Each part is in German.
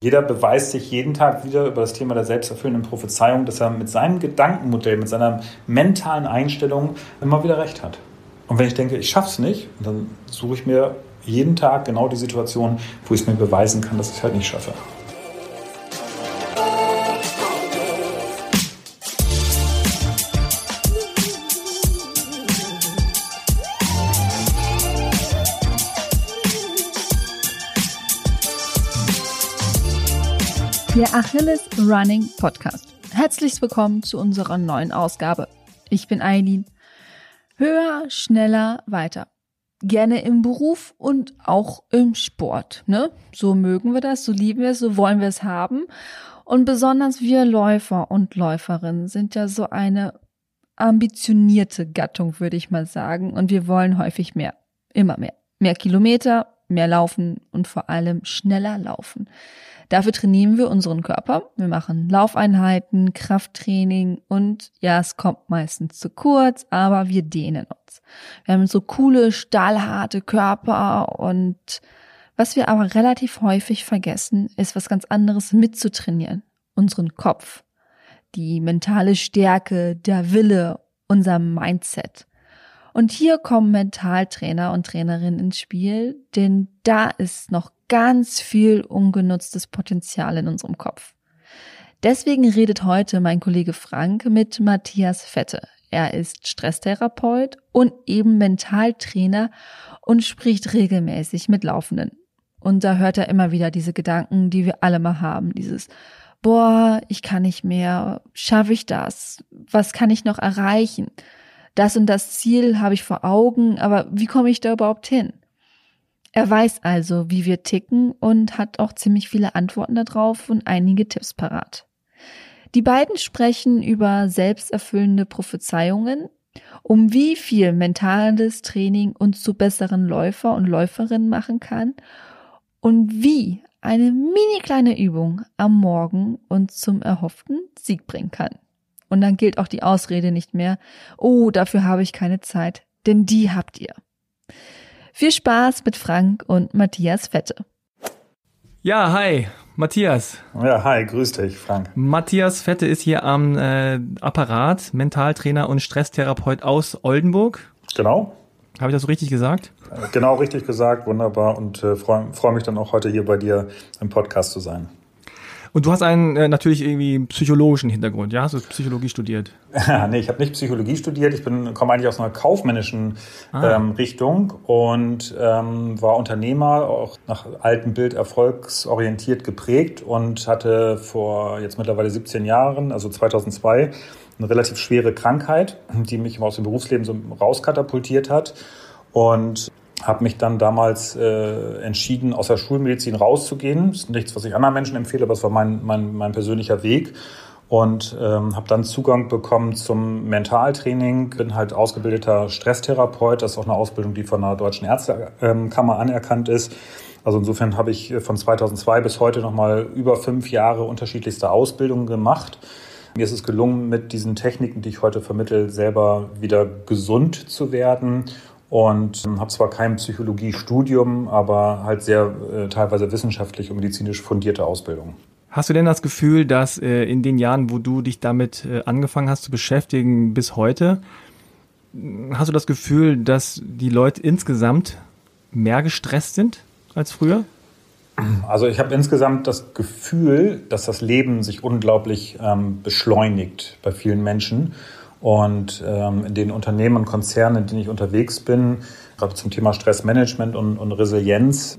Jeder beweist sich jeden Tag wieder über das Thema der selbsterfüllenden Prophezeiung, dass er mit seinem Gedankenmodell, mit seiner mentalen Einstellung immer wieder recht hat. Und wenn ich denke, ich schaff's nicht, dann suche ich mir jeden Tag genau die Situation, wo ich es mir beweisen kann, dass ich es halt nicht schaffe. Der Achilles Running Podcast. Herzlich willkommen zu unserer neuen Ausgabe. Ich bin Eileen. Höher, schneller, weiter. Gerne im Beruf und auch im Sport. Ne? So mögen wir das, so lieben wir es, so wollen wir es haben. Und besonders wir Läufer und Läuferinnen sind ja so eine ambitionierte Gattung, würde ich mal sagen. Und wir wollen häufig mehr. Immer mehr. Mehr Kilometer, mehr laufen und vor allem schneller laufen. Dafür trainieren wir unseren Körper. Wir machen Laufeinheiten, Krafttraining und ja, es kommt meistens zu kurz, aber wir dehnen uns. Wir haben so coole, stahlharte Körper und was wir aber relativ häufig vergessen, ist was ganz anderes mitzutrainieren. Unseren Kopf, die mentale Stärke, der Wille, unser Mindset. Und hier kommen Mentaltrainer und Trainerinnen ins Spiel, denn da ist noch ganz viel ungenutztes Potenzial in unserem Kopf. Deswegen redet heute mein Kollege Frank mit Matthias Fette. Er ist Stresstherapeut und eben Mentaltrainer und spricht regelmäßig mit Laufenden. Und da hört er immer wieder diese Gedanken, die wir alle mal haben. Dieses, boah, ich kann nicht mehr, schaffe ich das? Was kann ich noch erreichen? Das und das Ziel habe ich vor Augen, aber wie komme ich da überhaupt hin? Er weiß also, wie wir ticken und hat auch ziemlich viele Antworten darauf und einige Tipps parat. Die beiden sprechen über selbsterfüllende Prophezeiungen, um wie viel mentales Training uns zu besseren Läufer und Läuferinnen machen kann und wie eine mini kleine Übung am Morgen uns zum erhofften Sieg bringen kann. Und dann gilt auch die Ausrede nicht mehr, oh, dafür habe ich keine Zeit, denn die habt ihr. Viel Spaß mit Frank und Matthias Fette. Ja, hi, Matthias. Ja, hi, grüß dich, Frank. Matthias Fette ist hier am äh, Apparat, Mentaltrainer und Stresstherapeut aus Oldenburg. Genau. Habe ich das so richtig gesagt? Genau richtig gesagt, wunderbar und äh, freue freu mich dann auch heute hier bei dir im Podcast zu sein. Und du hast einen äh, natürlich irgendwie psychologischen Hintergrund, ja? Hast du Psychologie studiert? nee, ich habe nicht Psychologie studiert. Ich bin komme eigentlich aus einer kaufmännischen ah. ähm, Richtung und ähm, war Unternehmer, auch nach altem Bild erfolgsorientiert geprägt und hatte vor jetzt mittlerweile 17 Jahren, also 2002, eine relativ schwere Krankheit, die mich aus dem Berufsleben so rauskatapultiert hat. Und habe mich dann damals äh, entschieden, aus der Schulmedizin rauszugehen. Das ist nichts, was ich anderen Menschen empfehle, aber es war mein, mein, mein persönlicher Weg. Und ähm, habe dann Zugang bekommen zum Mentaltraining, bin halt ausgebildeter Stresstherapeut. Das ist auch eine Ausbildung, die von der Deutschen Ärztekammer anerkannt ist. Also insofern habe ich von 2002 bis heute nochmal über fünf Jahre unterschiedlichste Ausbildungen gemacht. Mir ist es gelungen, mit diesen Techniken, die ich heute vermittle, selber wieder gesund zu werden und ähm, habe zwar kein Psychologiestudium, aber halt sehr äh, teilweise wissenschaftlich und medizinisch fundierte Ausbildung. Hast du denn das Gefühl, dass äh, in den Jahren, wo du dich damit äh, angefangen hast zu beschäftigen bis heute, hast du das Gefühl, dass die Leute insgesamt mehr gestresst sind als früher? Also ich habe insgesamt das Gefühl, dass das Leben sich unglaublich ähm, beschleunigt bei vielen Menschen und ähm, in den Unternehmen und Konzernen, in denen ich unterwegs bin, gerade zum Thema Stressmanagement und, und Resilienz,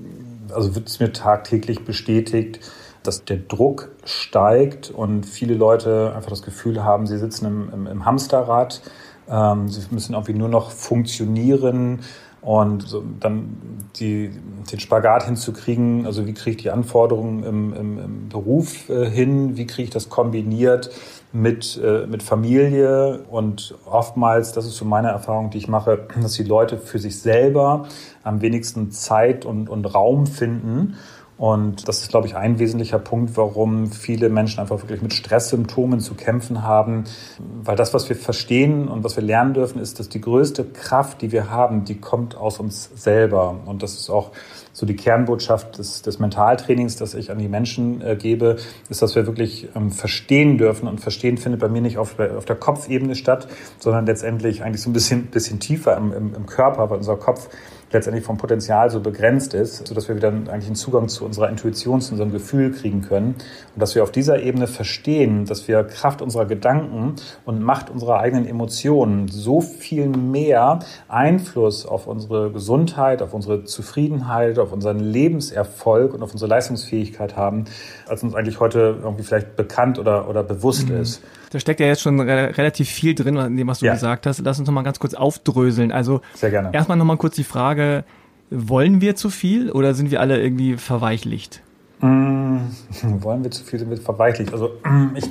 also wird es mir tagtäglich bestätigt, dass der Druck steigt und viele Leute einfach das Gefühl haben, sie sitzen im, im, im Hamsterrad, ähm, sie müssen irgendwie nur noch funktionieren und so dann die, den Spagat hinzukriegen, also wie kriege ich die Anforderungen im, im, im Beruf äh, hin, wie kriege ich das kombiniert mit, äh, mit Familie und oftmals, das ist so meine Erfahrung, die ich mache, dass die Leute für sich selber am wenigsten Zeit und, und Raum finden. Und das ist, glaube ich, ein wesentlicher Punkt, warum viele Menschen einfach wirklich mit Stresssymptomen zu kämpfen haben. Weil das, was wir verstehen und was wir lernen dürfen, ist, dass die größte Kraft, die wir haben, die kommt aus uns selber. Und das ist auch so die Kernbotschaft des, des Mentaltrainings, das ich an die Menschen äh, gebe, ist, dass wir wirklich ähm, verstehen dürfen. Und Verstehen findet bei mir nicht auf, auf der Kopfebene statt, sondern letztendlich eigentlich so ein bisschen, bisschen tiefer im, im, im Körper, weil unser Kopf letztendlich vom Potenzial so begrenzt ist, sodass wir wieder eigentlich einen Zugang zu unserer Intuition, zu unserem Gefühl kriegen können. Und dass wir auf dieser Ebene verstehen, dass wir Kraft unserer Gedanken und Macht unserer eigenen Emotionen so viel mehr Einfluss auf unsere Gesundheit, auf unsere Zufriedenheit, auf unseren Lebenserfolg und auf unsere Leistungsfähigkeit haben, als uns eigentlich heute irgendwie vielleicht bekannt oder, oder bewusst mhm. ist. Da steckt ja jetzt schon re relativ viel drin, in dem, was du ja. gesagt hast. Lass uns noch mal ganz kurz aufdröseln. Also Sehr gerne. erstmal noch mal kurz die Frage, wollen wir zu viel oder sind wir alle irgendwie verweichlicht? Mm, wollen wir zu viel, sind wir verweichlicht? Also ich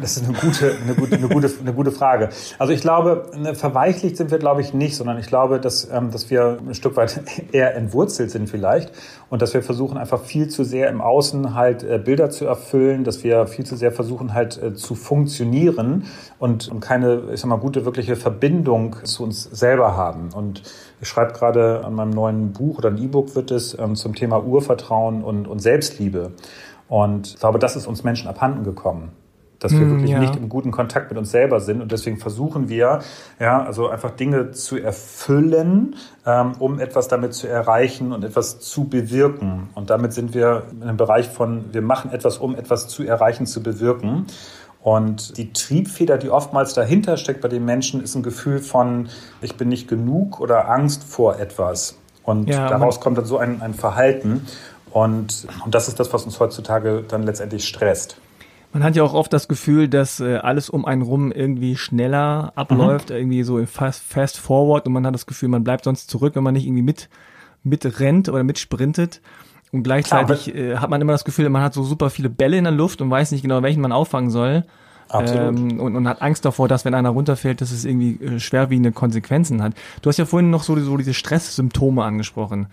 das ist eine gute, eine gute, eine gute, eine gute Frage. Also ich glaube, verweichlicht sind wir, glaube ich, nicht, sondern ich glaube, dass, ähm, dass wir ein Stück weit eher entwurzelt sind vielleicht und dass wir versuchen einfach viel zu sehr im Außen halt äh, Bilder zu erfüllen, dass wir viel zu sehr versuchen halt äh, zu funktionieren und, und keine, ich sag mal, gute wirkliche Verbindung zu uns selber haben. Und ich schreibe gerade an meinem neuen Buch oder ein E-Book wird es ähm, zum Thema Urvertrauen und, und Selbstliebe. Und ich glaube, das ist uns Menschen abhanden gekommen dass wir mm, wirklich ja. nicht im guten Kontakt mit uns selber sind und deswegen versuchen wir, ja, also einfach Dinge zu erfüllen, ähm, um etwas damit zu erreichen und etwas zu bewirken. Und damit sind wir in einem Bereich von, wir machen etwas, um etwas zu erreichen, zu bewirken. Und die Triebfeder, die oftmals dahinter steckt bei den Menschen, ist ein Gefühl von, ich bin nicht genug oder Angst vor etwas. Und ja, daraus kommt dann so ein, ein Verhalten. Und, und das ist das, was uns heutzutage dann letztendlich stresst. Man hat ja auch oft das Gefühl, dass äh, alles um einen rum irgendwie schneller abläuft, mhm. irgendwie so fast, fast forward und man hat das Gefühl, man bleibt sonst zurück, wenn man nicht irgendwie mit, mit rennt oder mitsprintet. Und gleichzeitig äh, hat man immer das Gefühl, man hat so super viele Bälle in der Luft und weiß nicht genau, welchen man auffangen soll. Absolut. Ähm, und, und hat Angst davor, dass wenn einer runterfällt, dass es irgendwie äh, schwerwiegende Konsequenzen hat. Du hast ja vorhin noch so, so diese Stresssymptome angesprochen.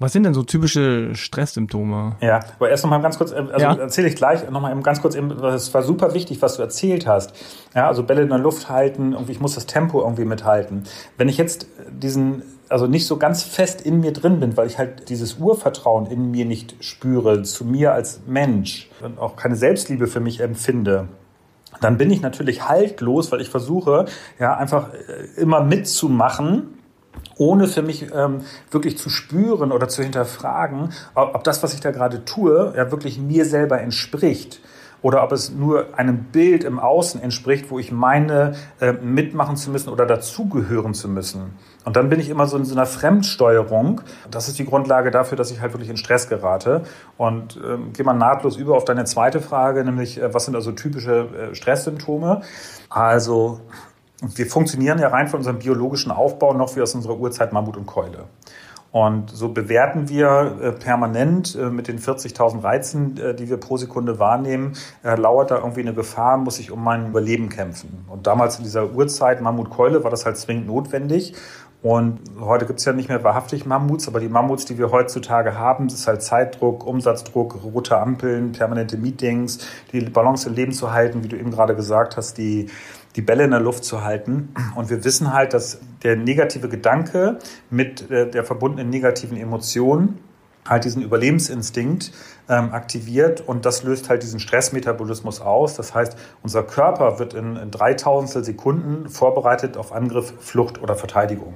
Was sind denn so typische Stresssymptome? Ja, aber erst noch mal ganz kurz, äh, also ja. erzähle ich gleich noch mal eben ganz kurz, eben, das war super wichtig, was du erzählt hast. Ja, also Bälle in der Luft halten, irgendwie, ich muss das Tempo irgendwie mithalten. Wenn ich jetzt diesen, also nicht so ganz fest in mir drin bin, weil ich halt dieses Urvertrauen in mir nicht spüre, zu mir als Mensch und auch keine Selbstliebe für mich empfinde, dann bin ich natürlich haltlos, weil ich versuche, ja, einfach äh, immer mitzumachen, ohne für mich ähm, wirklich zu spüren oder zu hinterfragen, ob, ob das, was ich da gerade tue, ja wirklich mir selber entspricht oder ob es nur einem Bild im Außen entspricht, wo ich meine, äh, mitmachen zu müssen oder dazugehören zu müssen. Und dann bin ich immer so in so einer Fremdsteuerung. Das ist die Grundlage dafür, dass ich halt wirklich in Stress gerate. Und ähm, gehe mal nahtlos über auf deine zweite Frage, nämlich äh, was sind also typische äh, Stresssymptome? Also wir funktionieren ja rein von unserem biologischen Aufbau noch wie aus unserer Urzeit Mammut und Keule. Und so bewerten wir äh, permanent äh, mit den 40.000 Reizen, äh, die wir pro Sekunde wahrnehmen, lauert da irgendwie eine Gefahr, muss ich um mein Überleben kämpfen. Und damals in dieser Urzeit Mammut-Keule war das halt zwingend notwendig. Und heute gibt es ja nicht mehr wahrhaftig Mammuts, aber die Mammuts, die wir heutzutage haben, ist halt Zeitdruck, Umsatzdruck, rote Ampeln, permanente Meetings, die Balance im Leben zu halten, wie du eben gerade gesagt hast, die die Bälle in der Luft zu halten. Und wir wissen halt, dass der negative Gedanke mit äh, der verbundenen negativen Emotion halt diesen Überlebensinstinkt ähm, aktiviert und das löst halt diesen Stressmetabolismus aus. Das heißt, unser Körper wird in, in 3000 Sekunden vorbereitet auf Angriff, Flucht oder Verteidigung.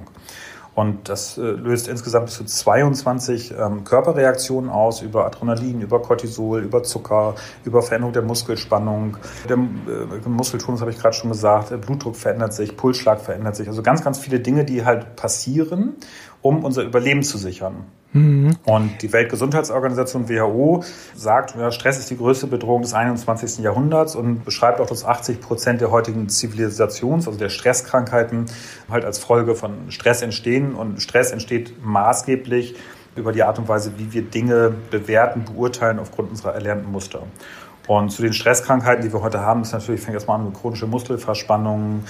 Und das äh, löst insgesamt bis zu 22 ähm, Körperreaktionen aus über Adrenalin, über Cortisol, über Zucker, über Veränderung der Muskelspannung. Der äh, Muskeltonus habe ich gerade schon gesagt, Blutdruck verändert sich, Pulsschlag verändert sich. Also ganz, ganz viele Dinge, die halt passieren, um unser Überleben zu sichern. Mhm. Und die Weltgesundheitsorganisation WHO sagt, Stress ist die größte Bedrohung des 21. Jahrhunderts und beschreibt auch, dass 80 Prozent der heutigen Zivilisations-, also der Stresskrankheiten, halt als Folge von Stress entstehen. Und Stress entsteht maßgeblich über die Art und Weise, wie wir Dinge bewerten, beurteilen aufgrund unserer erlernten Muster. Und zu den Stresskrankheiten, die wir heute haben, ist natürlich, fängt erstmal an mit chronische Muskelverspannungen,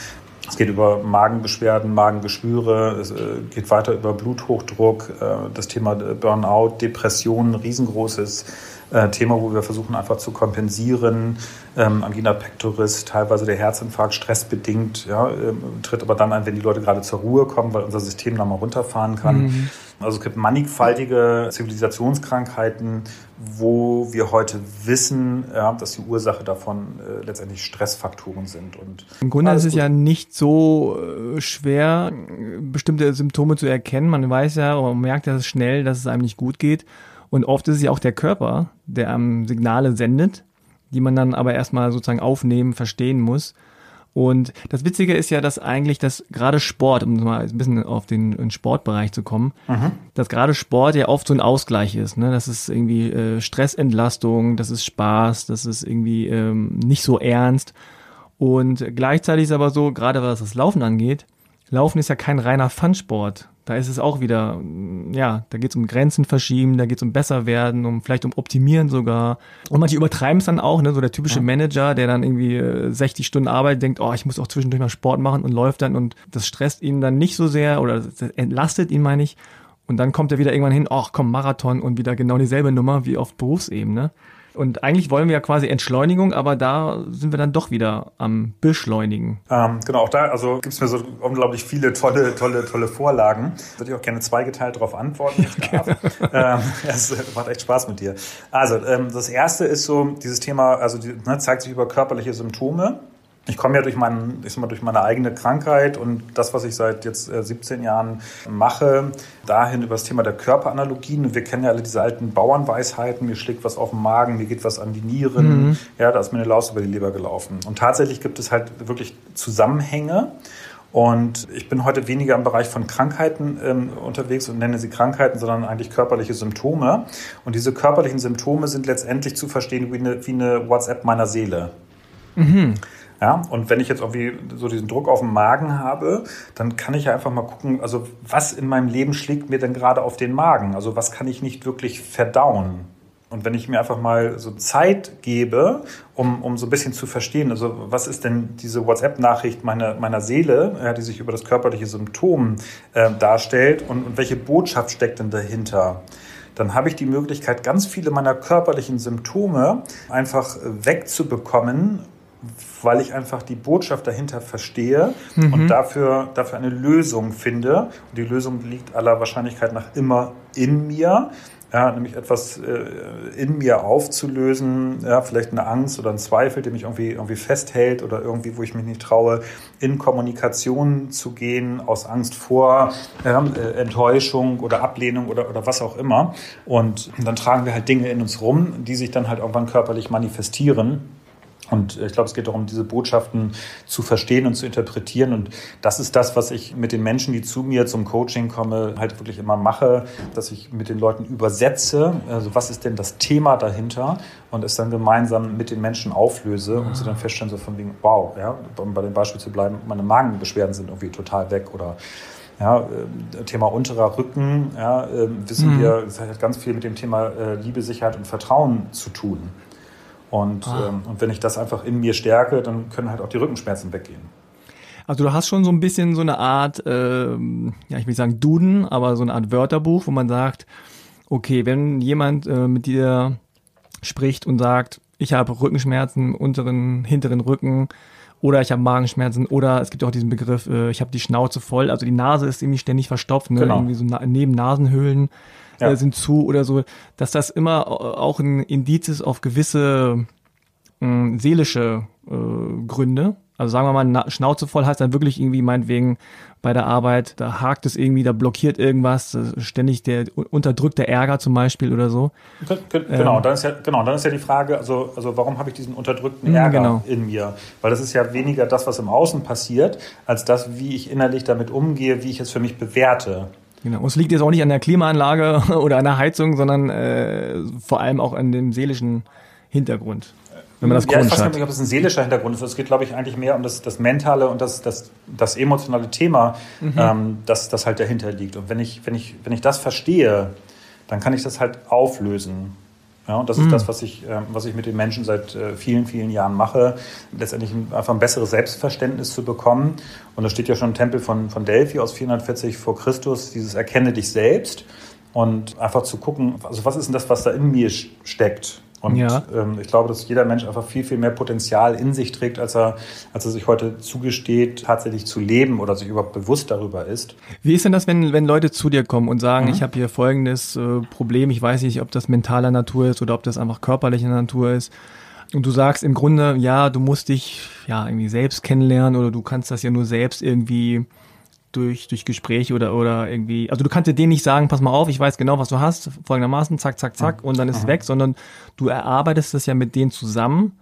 es geht über Magenbeschwerden, Magengeschwüre, es äh, geht weiter über Bluthochdruck, äh, das Thema Burnout, Depressionen, riesengroßes äh, Thema, wo wir versuchen einfach zu kompensieren. Ähm, Angina pectoris, teilweise der Herzinfarkt, stressbedingt, ja, ähm, tritt aber dann ein, wenn die Leute gerade zur Ruhe kommen, weil unser System nochmal runterfahren kann. Mhm. Also es gibt mannigfaltige Zivilisationskrankheiten, wo wir heute wissen, ja, dass die Ursache davon äh, letztendlich Stressfaktoren sind. Und Im Grunde ist es ja nicht so äh, schwer, bestimmte Symptome zu erkennen. Man weiß ja, man merkt ja schnell, dass es einem nicht gut geht. Und oft ist es ja auch der Körper, der einem Signale sendet, die man dann aber erstmal sozusagen aufnehmen, verstehen muss. Und das Witzige ist ja, dass eigentlich das gerade Sport, um mal ein bisschen auf den, Sportbereich zu kommen, mhm. dass gerade Sport ja oft so ein Ausgleich ist. Ne? Das ist irgendwie äh, Stressentlastung, das ist Spaß, das ist irgendwie ähm, nicht so ernst. Und gleichzeitig ist aber so, gerade was das Laufen angeht, Laufen ist ja kein reiner Fun-Sport. Da ist es auch wieder, ja, da geht es um Grenzen verschieben, da geht es um besser werden, um vielleicht um optimieren sogar. Und manche übertreiben es dann auch, ne? So der typische ja. Manager, der dann irgendwie 60 äh, Stunden Arbeit denkt, oh, ich muss auch zwischendurch mal Sport machen und läuft dann und das stresst ihn dann nicht so sehr oder entlastet ihn, meine ich. Und dann kommt er wieder irgendwann hin, ach komm, Marathon und wieder genau dieselbe Nummer wie auf Berufsebene. Und eigentlich wollen wir ja quasi Entschleunigung, aber da sind wir dann doch wieder am Beschleunigen. Ähm, genau, auch da also gibt es mir so unglaublich viele tolle, tolle, tolle Vorlagen. Würde ich auch gerne zweigeteilt darauf antworten. ähm, es macht echt Spaß mit dir. Also ähm, das erste ist so dieses Thema, also die, ne, zeigt sich über körperliche Symptome ich komme ja durch, meinen, ich sag mal, durch meine eigene Krankheit und das, was ich seit jetzt 17 äh, Jahren mache, dahin über das Thema der Körperanalogien. Wir kennen ja alle diese alten Bauernweisheiten, mir schlägt was auf den Magen, mir geht was an die Nieren, mhm. ja, da ist mir eine Laus über die Leber gelaufen. Und tatsächlich gibt es halt wirklich Zusammenhänge. Und ich bin heute weniger im Bereich von Krankheiten ähm, unterwegs und nenne sie Krankheiten, sondern eigentlich körperliche Symptome. Und diese körperlichen Symptome sind letztendlich zu verstehen wie eine, wie eine WhatsApp meiner Seele. Mhm. Ja, und wenn ich jetzt irgendwie so diesen Druck auf dem Magen habe, dann kann ich ja einfach mal gucken, also was in meinem Leben schlägt mir denn gerade auf den Magen? Also was kann ich nicht wirklich verdauen? Und wenn ich mir einfach mal so Zeit gebe, um, um so ein bisschen zu verstehen, also was ist denn diese WhatsApp-Nachricht meiner, meiner Seele, ja, die sich über das körperliche Symptom äh, darstellt und, und welche Botschaft steckt denn dahinter? dann habe ich die Möglichkeit, ganz viele meiner körperlichen Symptome einfach wegzubekommen weil ich einfach die Botschaft dahinter verstehe mhm. und dafür, dafür eine Lösung finde. Und die Lösung liegt aller Wahrscheinlichkeit nach immer in mir. Ja, nämlich etwas äh, in mir aufzulösen, ja, vielleicht eine Angst oder ein Zweifel, der mich irgendwie, irgendwie festhält oder irgendwie, wo ich mich nicht traue, in Kommunikation zu gehen, aus Angst vor äh, Enttäuschung oder Ablehnung oder, oder was auch immer. Und dann tragen wir halt Dinge in uns rum, die sich dann halt irgendwann körperlich manifestieren. Und ich glaube, es geht darum, diese Botschaften zu verstehen und zu interpretieren. Und das ist das, was ich mit den Menschen, die zu mir zum Coaching kommen, halt wirklich immer mache, dass ich mit den Leuten übersetze, also was ist denn das Thema dahinter und es dann gemeinsam mit den Menschen auflöse und sie dann feststellen, so von wegen, wow, ja, um bei dem Beispiel zu bleiben, meine Magenbeschwerden sind irgendwie total weg oder ja, äh, Thema unterer Rücken, ja, äh, wissen mhm. wir, es hat ganz viel mit dem Thema äh, Liebe, Sicherheit und Vertrauen zu tun. Und, ah. ähm, und wenn ich das einfach in mir stärke, dann können halt auch die Rückenschmerzen weggehen. Also du hast schon so ein bisschen so eine Art, ähm, ja ich will sagen Duden, aber so eine Art Wörterbuch, wo man sagt, okay, wenn jemand äh, mit dir spricht und sagt, ich habe Rückenschmerzen, unteren, hinteren Rücken oder ich habe Magenschmerzen oder es gibt auch diesen Begriff, äh, ich habe die Schnauze voll, also die Nase ist irgendwie ständig verstopft, ne? Genau. irgendwie so na neben Nasenhöhlen ja. äh, sind zu oder so, dass das immer auch ein Indiz ist auf gewisse äh, seelische äh, Gründe. Also sagen wir mal, Schnauze voll heißt dann wirklich irgendwie meinetwegen bei der Arbeit, da hakt es irgendwie, da blockiert irgendwas, ständig der unterdrückte Ärger zum Beispiel oder so. Genau, ähm, dann ist ja, genau, dann ist ja die Frage, also, also warum habe ich diesen unterdrückten mhm, Ärger genau. in mir? Weil das ist ja weniger das, was im Außen passiert, als das, wie ich innerlich damit umgehe, wie ich es für mich bewerte. Genau. Und es liegt jetzt auch nicht an der Klimaanlage oder an der Heizung, sondern äh, vor allem auch an dem seelischen Hintergrund. Wenn man das ja, ich weiß nicht, ob es ein seelischer Hintergrund ist. Es geht, glaube ich, eigentlich mehr um das, das mentale und das, das, das emotionale Thema, mhm. ähm, das, das halt dahinter liegt. Und wenn ich, wenn, ich, wenn ich das verstehe, dann kann ich das halt auflösen. Ja, und das ist mhm. das, was ich, äh, was ich mit den Menschen seit äh, vielen, vielen Jahren mache, letztendlich einfach ein besseres Selbstverständnis zu bekommen. Und da steht ja schon ein Tempel von, von Delphi aus 440 vor Christus, dieses Erkenne dich selbst und einfach zu gucken, also was ist denn das, was da in mir steckt? Und ja. ähm, ich glaube, dass jeder Mensch einfach viel, viel mehr Potenzial in sich trägt, als er, als er sich heute zugesteht, tatsächlich zu leben oder sich überhaupt bewusst darüber ist. Wie ist denn das, wenn, wenn Leute zu dir kommen und sagen, mhm. ich habe hier folgendes äh, Problem, ich weiß nicht, ob das mentaler Natur ist oder ob das einfach körperlicher Natur ist. Und du sagst im Grunde, ja, du musst dich ja irgendwie selbst kennenlernen oder du kannst das ja nur selbst irgendwie durch, durch Gespräche oder, oder irgendwie, also du kannst dir denen nicht sagen, pass mal auf, ich weiß genau, was du hast, folgendermaßen, zack, zack, zack, und dann ist es weg, sondern du erarbeitest das ja mit denen zusammen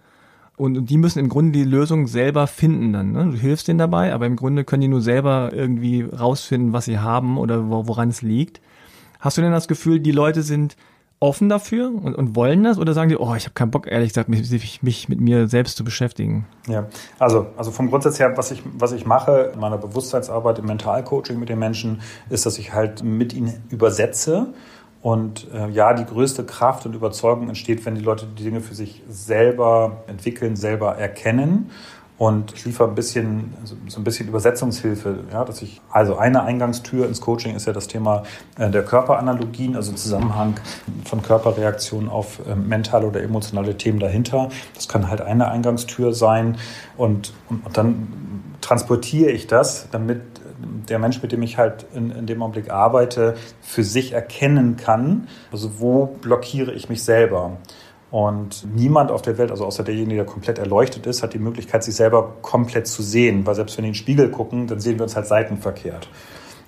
und die müssen im Grunde die Lösung selber finden dann. Ne? Du hilfst denen dabei, aber im Grunde können die nur selber irgendwie rausfinden, was sie haben oder woran es liegt. Hast du denn das Gefühl, die Leute sind offen dafür und, und wollen das oder sagen die, oh, ich habe keinen Bock, ehrlich gesagt, mich, mich mit mir selbst zu beschäftigen? Ja, also, also vom Grundsatz her, was ich, was ich mache in meiner Bewusstseinsarbeit im Mentalcoaching mit den Menschen, ist, dass ich halt mit ihnen übersetze. Und äh, ja, die größte Kraft und Überzeugung entsteht, wenn die Leute die Dinge für sich selber entwickeln, selber erkennen und ich liefere ein bisschen, so ein bisschen Übersetzungshilfe, ja, dass ich, also eine Eingangstür ins Coaching ist ja das Thema äh, der Körperanalogien, also Zusammenhang von Körperreaktionen auf äh, mentale oder emotionale Themen dahinter. Das kann halt eine Eingangstür sein und, und, und dann transportiere ich das, damit der Mensch, mit dem ich halt in, in dem Augenblick arbeite, für sich erkennen kann, also wo blockiere ich mich selber. Und niemand auf der Welt, also außer derjenige, der komplett erleuchtet ist, hat die Möglichkeit, sich selber komplett zu sehen. Weil selbst wenn wir in den Spiegel gucken, dann sehen wir uns halt seitenverkehrt.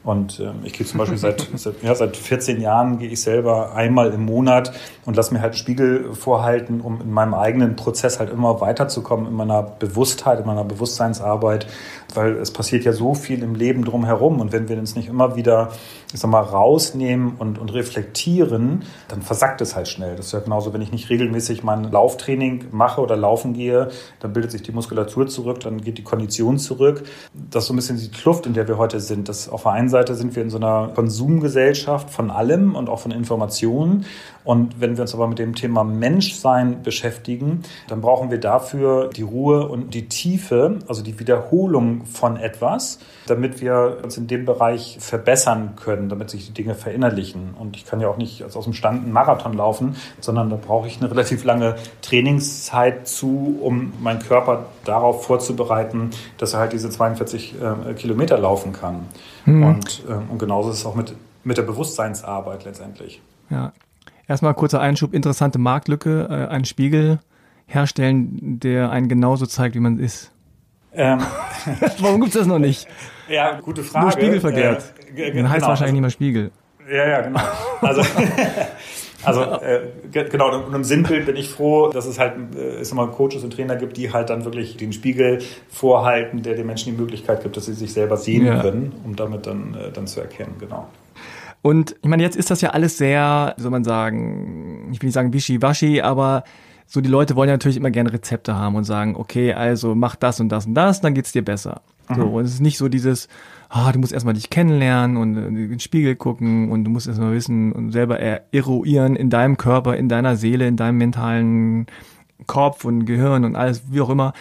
Und äh, ich gehe zum Beispiel seit, seit, ja, seit 14 Jahren gehe ich selber einmal im Monat und lasse mir halt einen Spiegel vorhalten, um in meinem eigenen Prozess halt immer weiterzukommen, in meiner Bewusstheit, in meiner Bewusstseinsarbeit, weil es passiert ja so viel im Leben drumherum und wenn wir uns nicht immer wieder, ich sag mal, rausnehmen und, und reflektieren, dann versackt es halt schnell. Das ist ja genauso, wenn ich nicht regelmäßig mein Lauftraining mache oder laufen gehe, dann bildet sich die Muskulatur zurück, dann geht die Kondition zurück. Das ist so ein bisschen die Kluft, in der wir heute sind. Das auf der einen Seite sind wir in so einer Konsumgesellschaft von allem und auch von Informationen und wenn wir uns aber mit dem Thema Menschsein beschäftigen, dann brauchen wir dafür die Ruhe und die Tiefe, also die Wiederholung von etwas, damit wir uns in dem Bereich verbessern können, damit sich die Dinge verinnerlichen. Und ich kann ja auch nicht aus dem Stand einen Marathon laufen, sondern da brauche ich eine relativ lange Trainingszeit zu, um meinen Körper darauf vorzubereiten, dass er halt diese 42 äh, Kilometer laufen kann. Mhm. Und, äh, und genauso ist es auch mit, mit der Bewusstseinsarbeit letztendlich. Ja, Erstmal kurzer Einschub, interessante Marktlücke, äh, einen Spiegel herstellen, der einen genauso zeigt, wie man ist. Ähm. Warum gibt's das noch nicht? Ja, gute Frage. Nur Spiegel verkehrt. Äh, Dann heißt genau. wahrscheinlich nicht mehr Spiegel. Ja, ja, genau. Also, also äh, genau, und im Sinnbild bin ich froh, dass es halt äh, es immer Coaches und Trainer gibt, die halt dann wirklich den Spiegel vorhalten, der den Menschen die Möglichkeit gibt, dass sie sich selber sehen ja. können, um damit dann, äh, dann zu erkennen, genau. Und ich meine, jetzt ist das ja alles sehr, wie soll man sagen, ich will nicht sagen wischiwaschi, aber so die Leute wollen ja natürlich immer gerne Rezepte haben und sagen, okay, also mach das und das und das, dann geht's dir besser. Mhm. So, und es ist nicht so dieses, ah, du musst erstmal dich kennenlernen und in den Spiegel gucken und du musst erstmal wissen und selber eruieren in deinem Körper, in deiner Seele, in deinem mentalen Kopf und Gehirn und alles, wie auch immer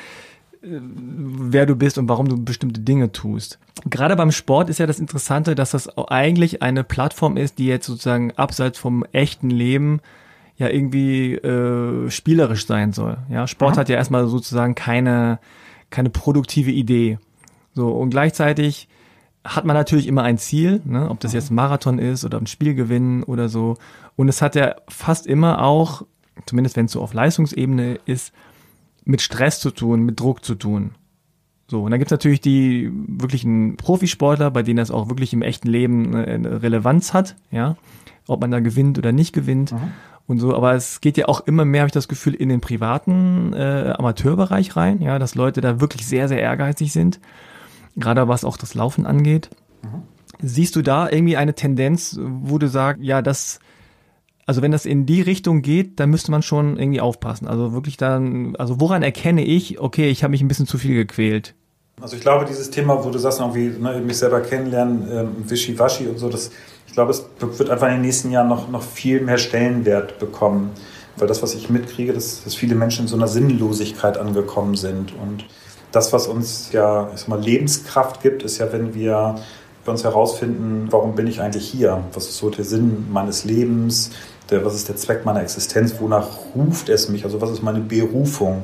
wer du bist und warum du bestimmte Dinge tust. Gerade beim Sport ist ja das Interessante, dass das eigentlich eine Plattform ist, die jetzt sozusagen abseits vom echten Leben ja irgendwie äh, spielerisch sein soll. Ja, Sport mhm. hat ja erstmal sozusagen keine keine produktive Idee. So und gleichzeitig hat man natürlich immer ein Ziel, ne? ob das jetzt ein Marathon ist oder ein Spiel gewinnen oder so. Und es hat ja fast immer auch, zumindest wenn es so auf Leistungsebene ist, mit Stress zu tun, mit Druck zu tun. So, und dann gibt's natürlich die wirklichen Profisportler, bei denen das auch wirklich im echten Leben eine Relevanz hat, ja, ob man da gewinnt oder nicht gewinnt mhm. und so. Aber es geht ja auch immer mehr, habe ich das Gefühl, in den privaten äh, Amateurbereich rein, ja, dass Leute da wirklich sehr, sehr ehrgeizig sind, gerade was auch das Laufen angeht. Mhm. Siehst du da irgendwie eine Tendenz, wo du sagst, ja, das also wenn das in die Richtung geht, dann müsste man schon irgendwie aufpassen. Also wirklich dann, also woran erkenne ich, okay, ich habe mich ein bisschen zu viel gequält? Also ich glaube, dieses Thema, wo du sagst, irgendwie ne, mich selber kennenlernen, ähm, Wischiwaschi und so, das, ich glaube, es wird einfach in den nächsten Jahren noch, noch viel mehr Stellenwert bekommen. Weil das, was ich mitkriege, dass, dass viele Menschen in so einer Sinnlosigkeit angekommen sind. Und das, was uns ja ich sag mal, Lebenskraft gibt, ist ja, wenn wir wir uns herausfinden, warum bin ich eigentlich hier? Was ist so der Sinn meines Lebens? Der, was ist der Zweck meiner Existenz, wonach ruft es mich, also was ist meine Berufung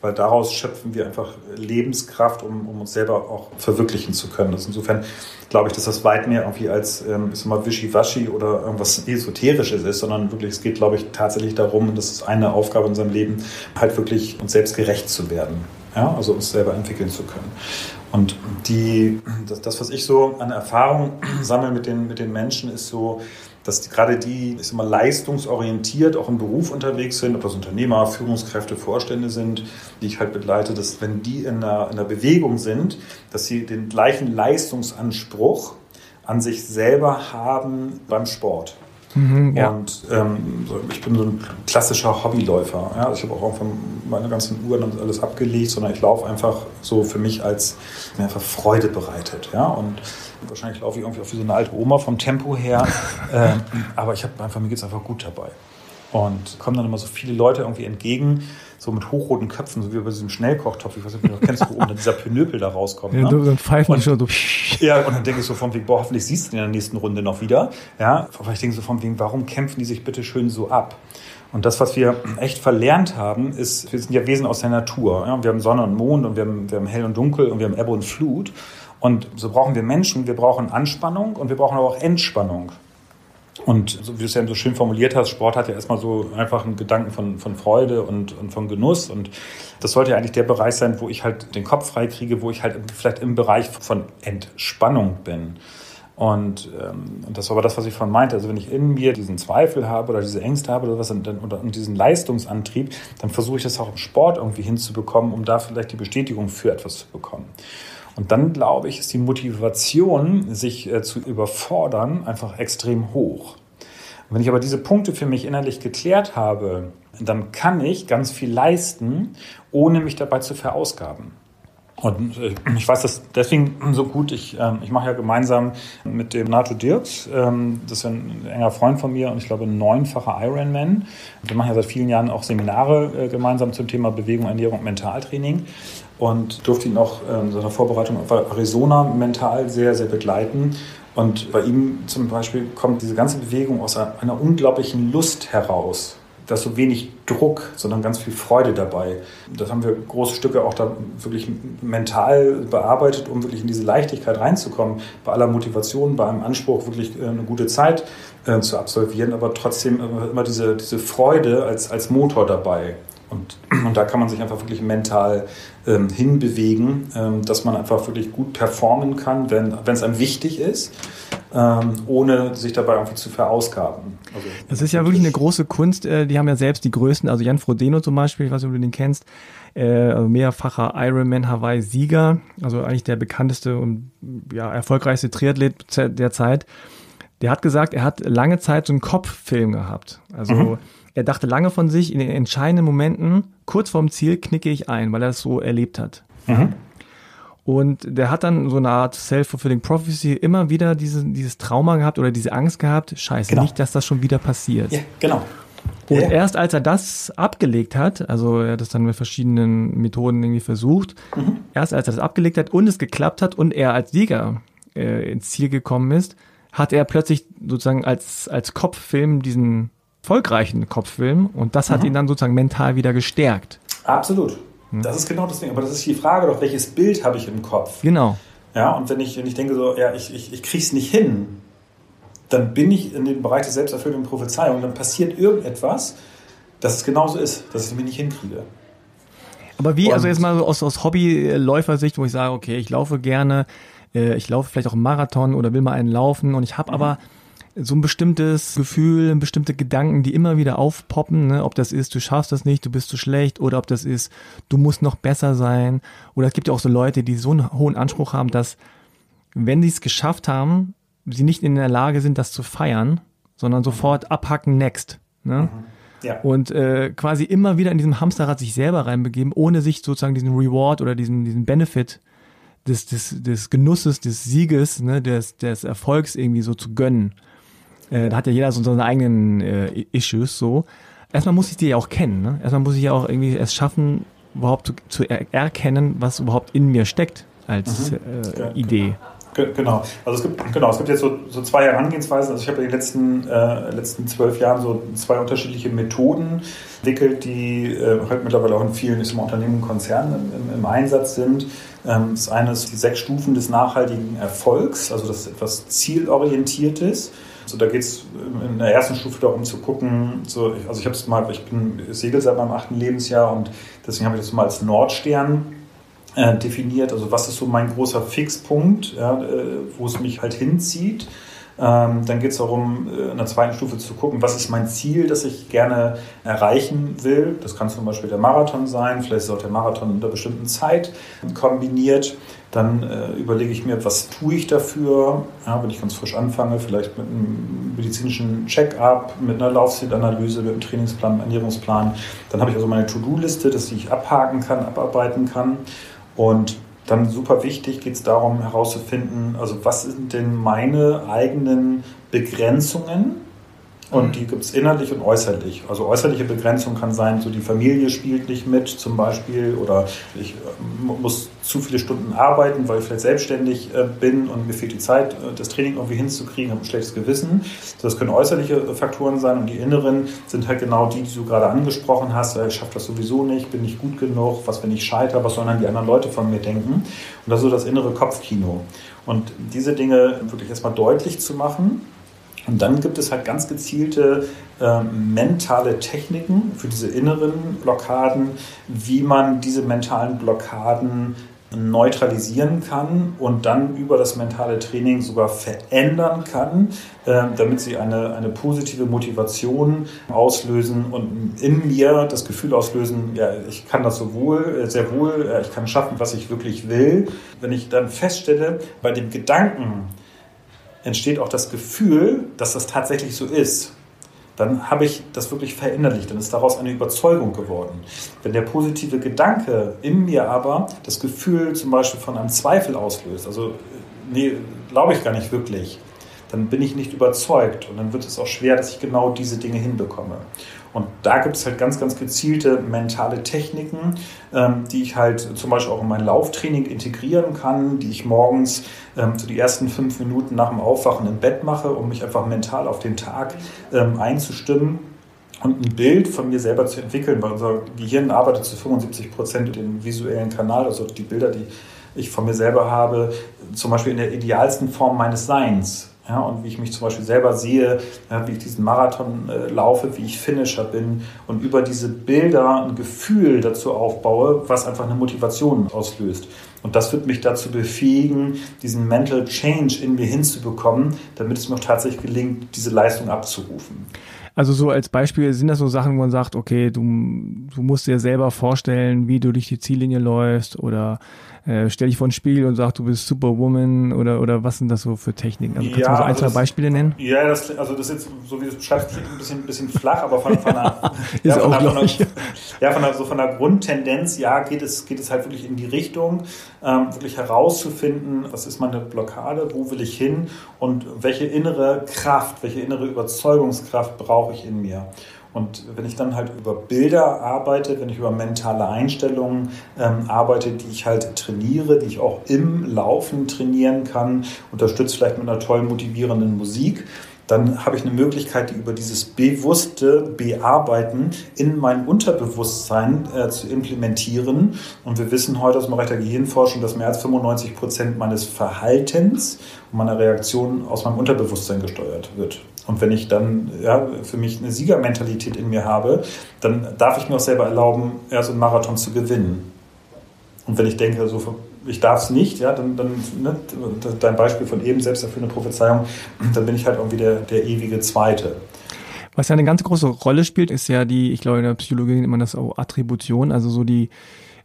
weil daraus schöpfen wir einfach Lebenskraft, um, um uns selber auch verwirklichen zu können. Das insofern glaube ich, dass das weit mehr irgendwie als ähm, ist immer wischiwaschi oder irgendwas Esoterisches ist, sondern wirklich, es geht, glaube ich, tatsächlich darum, und das ist eine Aufgabe in unserem Leben, halt wirklich uns selbst gerecht zu werden. Ja? Also uns selber entwickeln zu können. Und die, das, das was ich so an Erfahrung sammle mit den, mit den Menschen, ist so, dass gerade die, ich sag mal, leistungsorientiert auch im Beruf unterwegs sind, ob das Unternehmer, Führungskräfte, Vorstände sind, die ich halt begleite, dass wenn die in einer, in einer Bewegung sind, dass sie den gleichen Leistungsanspruch an sich selber haben beim Sport. Mhm, ja. Und ähm, ich bin so ein klassischer Hobbyläufer. Ja? Ich habe auch irgendwann meine ganzen Uhren und alles abgelegt, sondern ich laufe einfach so für mich als mir einfach Freude bereitet. Ja? Und wahrscheinlich laufe ich irgendwie auch wie so eine alte Oma vom Tempo her. ähm, aber ich habe einfach, mir geht es einfach gut dabei. Und kommen dann immer so viele Leute irgendwie entgegen, so mit hochroten Köpfen, so wie bei diesem Schnellkochtopf, ich weiß nicht, ob du noch kennst, wo oben dieser Pinöpel da rauskommt. Ja, ne? dann pfeifen und, schon so. Ja, und dann denke ich so von wegen, boah, hoffentlich siehst du ihn in der nächsten Runde noch wieder. Ja, aber ich denke so von wegen, warum kämpfen die sich bitte schön so ab? Und das, was wir echt verlernt haben, ist, wir sind ja Wesen aus der Natur. Ja? Wir haben Sonne und Mond und wir haben, wir haben Hell und Dunkel und wir haben Ebbe und Flut. Und so brauchen wir Menschen, wir brauchen Anspannung und wir brauchen aber auch Entspannung. Und so wie du es ja so schön formuliert hast, Sport hat ja erstmal so einfach einen Gedanken von, von Freude und, und von Genuss. Und das sollte ja eigentlich der Bereich sein, wo ich halt den Kopf frei kriege, wo ich halt vielleicht im Bereich von Entspannung bin. Und, ähm, und das war aber das, was ich von meinte. Also wenn ich in mir diesen Zweifel habe oder diese Ängste habe oder was und, oder, und diesen Leistungsantrieb, dann versuche ich das auch im Sport irgendwie hinzubekommen, um da vielleicht die Bestätigung für etwas zu bekommen. Und dann, glaube ich, ist die Motivation, sich äh, zu überfordern, einfach extrem hoch. Und wenn ich aber diese Punkte für mich innerlich geklärt habe, dann kann ich ganz viel leisten, ohne mich dabei zu verausgaben. Und äh, ich weiß das deswegen so gut. Ich, ähm, ich mache ja gemeinsam mit dem Nato Dirks, ähm, das ist ein enger Freund von mir und ich glaube ein neunfacher Ironman. Wir machen ja seit vielen Jahren auch Seminare äh, gemeinsam zum Thema Bewegung, Ernährung Mentaltraining und durfte ihn auch in seiner Vorbereitung auf Arizona mental sehr, sehr begleiten. Und bei ihm zum Beispiel kommt diese ganze Bewegung aus einer unglaublichen Lust heraus da ist so wenig Druck, sondern ganz viel Freude dabei. Das haben wir große Stücke auch da wirklich mental bearbeitet, um wirklich in diese Leichtigkeit reinzukommen, bei aller Motivation, bei einem Anspruch, wirklich äh, eine gute Zeit äh, zu absolvieren, aber trotzdem immer diese, diese Freude als, als Motor dabei. Und, und da kann man sich einfach wirklich mental ähm, hinbewegen, ähm, dass man einfach wirklich gut performen kann, wenn es einem wichtig ist, ähm, ohne sich dabei irgendwie zu verausgaben. Also, das ist ja wirklich eine große Kunst. Äh, die haben ja selbst die größten, also Jan Frodeno zum Beispiel, ich weiß nicht, ob du den kennst, äh, also mehrfacher Ironman Hawaii-Sieger, also eigentlich der bekannteste und ja, erfolgreichste Triathlet der Zeit. Der hat gesagt, er hat lange Zeit so einen Kopffilm gehabt. Also mhm er dachte lange von sich, in den entscheidenden Momenten, kurz vorm Ziel, knicke ich ein, weil er es so erlebt hat. Mhm. Und der hat dann so eine Art Self-Fulfilling Prophecy immer wieder diese, dieses Trauma gehabt oder diese Angst gehabt, scheiße, genau. nicht, dass das schon wieder passiert. Ja, genau. Und ja. erst als er das abgelegt hat, also er hat das dann mit verschiedenen Methoden irgendwie versucht, mhm. erst als er das abgelegt hat und es geklappt hat und er als Sieger äh, ins Ziel gekommen ist, hat er plötzlich sozusagen als, als Kopffilm diesen erfolgreichen Kopffilm und das hat mhm. ihn dann sozusagen mental wieder gestärkt. Absolut. Hm? Das ist genau das Ding. Aber das ist die Frage doch, welches Bild habe ich im Kopf? Genau. Ja, und wenn ich, wenn ich denke so, ja, ich, ich, ich kriege es nicht hin, dann bin ich in dem Bereich der selbsterfüllenden Prophezeiung, dann passiert irgendetwas, dass es genauso ist, dass ich es mir nicht hinkriege. Aber wie, und also jetzt mal so aus, aus Hobbyläufersicht, wo ich sage, okay, ich laufe gerne, äh, ich laufe vielleicht auch einen Marathon oder will mal einen laufen und ich habe mhm. aber so ein bestimmtes Gefühl, bestimmte Gedanken, die immer wieder aufpoppen, ne? ob das ist, du schaffst das nicht, du bist zu schlecht, oder ob das ist, du musst noch besser sein. Oder es gibt ja auch so Leute, die so einen hohen Anspruch haben, dass, wenn sie es geschafft haben, sie nicht in der Lage sind, das zu feiern, sondern sofort abhacken, next. Ne? Mhm. Ja. Und äh, quasi immer wieder in diesem Hamsterrad sich selber reinbegeben, ohne sich sozusagen diesen Reward oder diesen, diesen Benefit des, des, des Genusses, des Sieges, ne, des, des Erfolgs irgendwie so zu gönnen. Äh, da hat ja jeder so seine eigenen äh, Issues so. Erstmal muss ich die ja auch kennen. Ne? Erstmal muss ich ja auch irgendwie es schaffen, überhaupt zu, zu er erkennen, was überhaupt in mir steckt als mhm. äh, Idee. Genau. Also es gibt, genau, es gibt jetzt so, so zwei Herangehensweisen. Also ich habe in den letzten, äh, letzten zwölf Jahren so zwei unterschiedliche Methoden entwickelt, die äh, halt mittlerweile auch in vielen ich mal, Unternehmen und Konzernen im, im, Einsatz sind. Ähm, das eine ist die sechs Stufen des nachhaltigen Erfolgs, also das ist etwas zielorientiertes. Also da geht es in der ersten Stufe darum zu gucken, so, also ich habe es mal, ich bin segel seit meinem achten Lebensjahr und deswegen habe ich das mal als Nordstern äh, definiert. Also was ist so mein großer Fixpunkt, ja, äh, wo es mich halt hinzieht. Ähm, dann geht es darum, äh, in der zweiten Stufe zu gucken, was ist mein Ziel, das ich gerne erreichen will. Das kann zum Beispiel der Marathon sein, vielleicht ist auch der Marathon in einer bestimmten Zeit kombiniert. Dann äh, überlege ich mir, was tue ich dafür, ja, wenn ich ganz frisch anfange, vielleicht mit einem medizinischen Check-up, mit einer Laufzeitanalyse, mit einem Trainingsplan, einem Ernährungsplan. Dann habe ich also meine To-Do-Liste, dass ich abhaken kann, abarbeiten kann. Und dann super wichtig geht es darum herauszufinden, also was sind denn meine eigenen Begrenzungen und die gibt es innerlich und äußerlich. Also äußerliche Begrenzung kann sein, so die Familie spielt nicht mit zum Beispiel oder ich äh, muss zu viele Stunden arbeiten, weil ich vielleicht selbstständig äh, bin und mir fehlt die Zeit, äh, das Training irgendwie hinzukriegen, habe ein schlechtes Gewissen. Das können äußerliche Faktoren sein und die inneren sind halt genau die, die du gerade angesprochen hast. Ich schaffe das sowieso nicht, bin nicht gut genug, was wenn ich scheitere, was sollen dann die anderen Leute von mir denken? Und das ist so das innere Kopfkino. Und diese Dinge wirklich erstmal deutlich zu machen und dann gibt es halt ganz gezielte äh, mentale Techniken für diese inneren Blockaden, wie man diese mentalen Blockaden neutralisieren kann und dann über das mentale Training sogar verändern kann, äh, damit sie eine, eine positive Motivation auslösen und in mir das Gefühl auslösen, ja, ich kann das sowohl, äh, sehr wohl, äh, ich kann schaffen, was ich wirklich will. Wenn ich dann feststelle, bei dem Gedanken, entsteht auch das Gefühl, dass das tatsächlich so ist. Dann habe ich das wirklich verinnerlicht, dann ist daraus eine Überzeugung geworden. Wenn der positive Gedanke in mir aber das Gefühl zum Beispiel von einem Zweifel auslöst, also nee, glaube ich gar nicht wirklich, dann bin ich nicht überzeugt und dann wird es auch schwer, dass ich genau diese Dinge hinbekomme. Und da gibt es halt ganz, ganz gezielte mentale Techniken, ähm, die ich halt zum Beispiel auch in mein Lauftraining integrieren kann, die ich morgens ähm, so die ersten fünf Minuten nach dem Aufwachen im Bett mache, um mich einfach mental auf den Tag ähm, einzustimmen und ein Bild von mir selber zu entwickeln, weil unser Gehirn arbeitet zu 75 Prozent mit dem visuellen Kanal, also die Bilder, die ich von mir selber habe, zum Beispiel in der idealsten Form meines Seins. Ja, und wie ich mich zum Beispiel selber sehe, ja, wie ich diesen Marathon äh, laufe, wie ich Finisher bin und über diese Bilder ein Gefühl dazu aufbaue, was einfach eine Motivation auslöst. Und das wird mich dazu befähigen, diesen Mental Change in mir hinzubekommen, damit es mir auch tatsächlich gelingt, diese Leistung abzurufen. Also so als Beispiel sind das so Sachen, wo man sagt, okay, du, du musst dir selber vorstellen, wie du durch die Ziellinie läufst oder äh, stell dich vor den Spiegel und sag, du bist Superwoman oder, oder was sind das so für Techniken? Also kannst ja, du mal so ein, also zwei Beispiele nennen? Ja, das, also das ist jetzt, so wie du es beschreibst, ein bisschen, ein bisschen flach, aber von, von einer, ja, von, einer, ja, von, einer, so von einer Grundtendenz, ja, geht es, geht es halt wirklich in die Richtung, ähm, wirklich herauszufinden, was ist meine Blockade, wo will ich hin und welche innere Kraft, welche innere Überzeugungskraft brauche ich in mir. Und wenn ich dann halt über Bilder arbeite, wenn ich über mentale Einstellungen ähm, arbeite, die ich halt trainiere, die ich auch im Laufen trainieren kann, unterstützt vielleicht mit einer tollen motivierenden Musik, dann habe ich eine Möglichkeit, die über dieses bewusste Bearbeiten in mein Unterbewusstsein äh, zu implementieren. Und wir wissen heute aus dem Bereich der Gehirnforschung, dass mehr als 95 Prozent meines Verhaltens und meiner Reaktion aus meinem Unterbewusstsein gesteuert wird. Und wenn ich dann ja, für mich eine Siegermentalität in mir habe, dann darf ich mir auch selber erlauben, ja, so einen Marathon zu gewinnen. Und wenn ich denke, so, ich darf es nicht, ja, dann, dann ne, dein Beispiel von eben, selbst dafür eine Prophezeiung, dann bin ich halt irgendwie der, der ewige Zweite. Was ja eine ganz große Rolle spielt, ist ja die, ich glaube, in der Psychologie nennt man das auch Attribution, also so die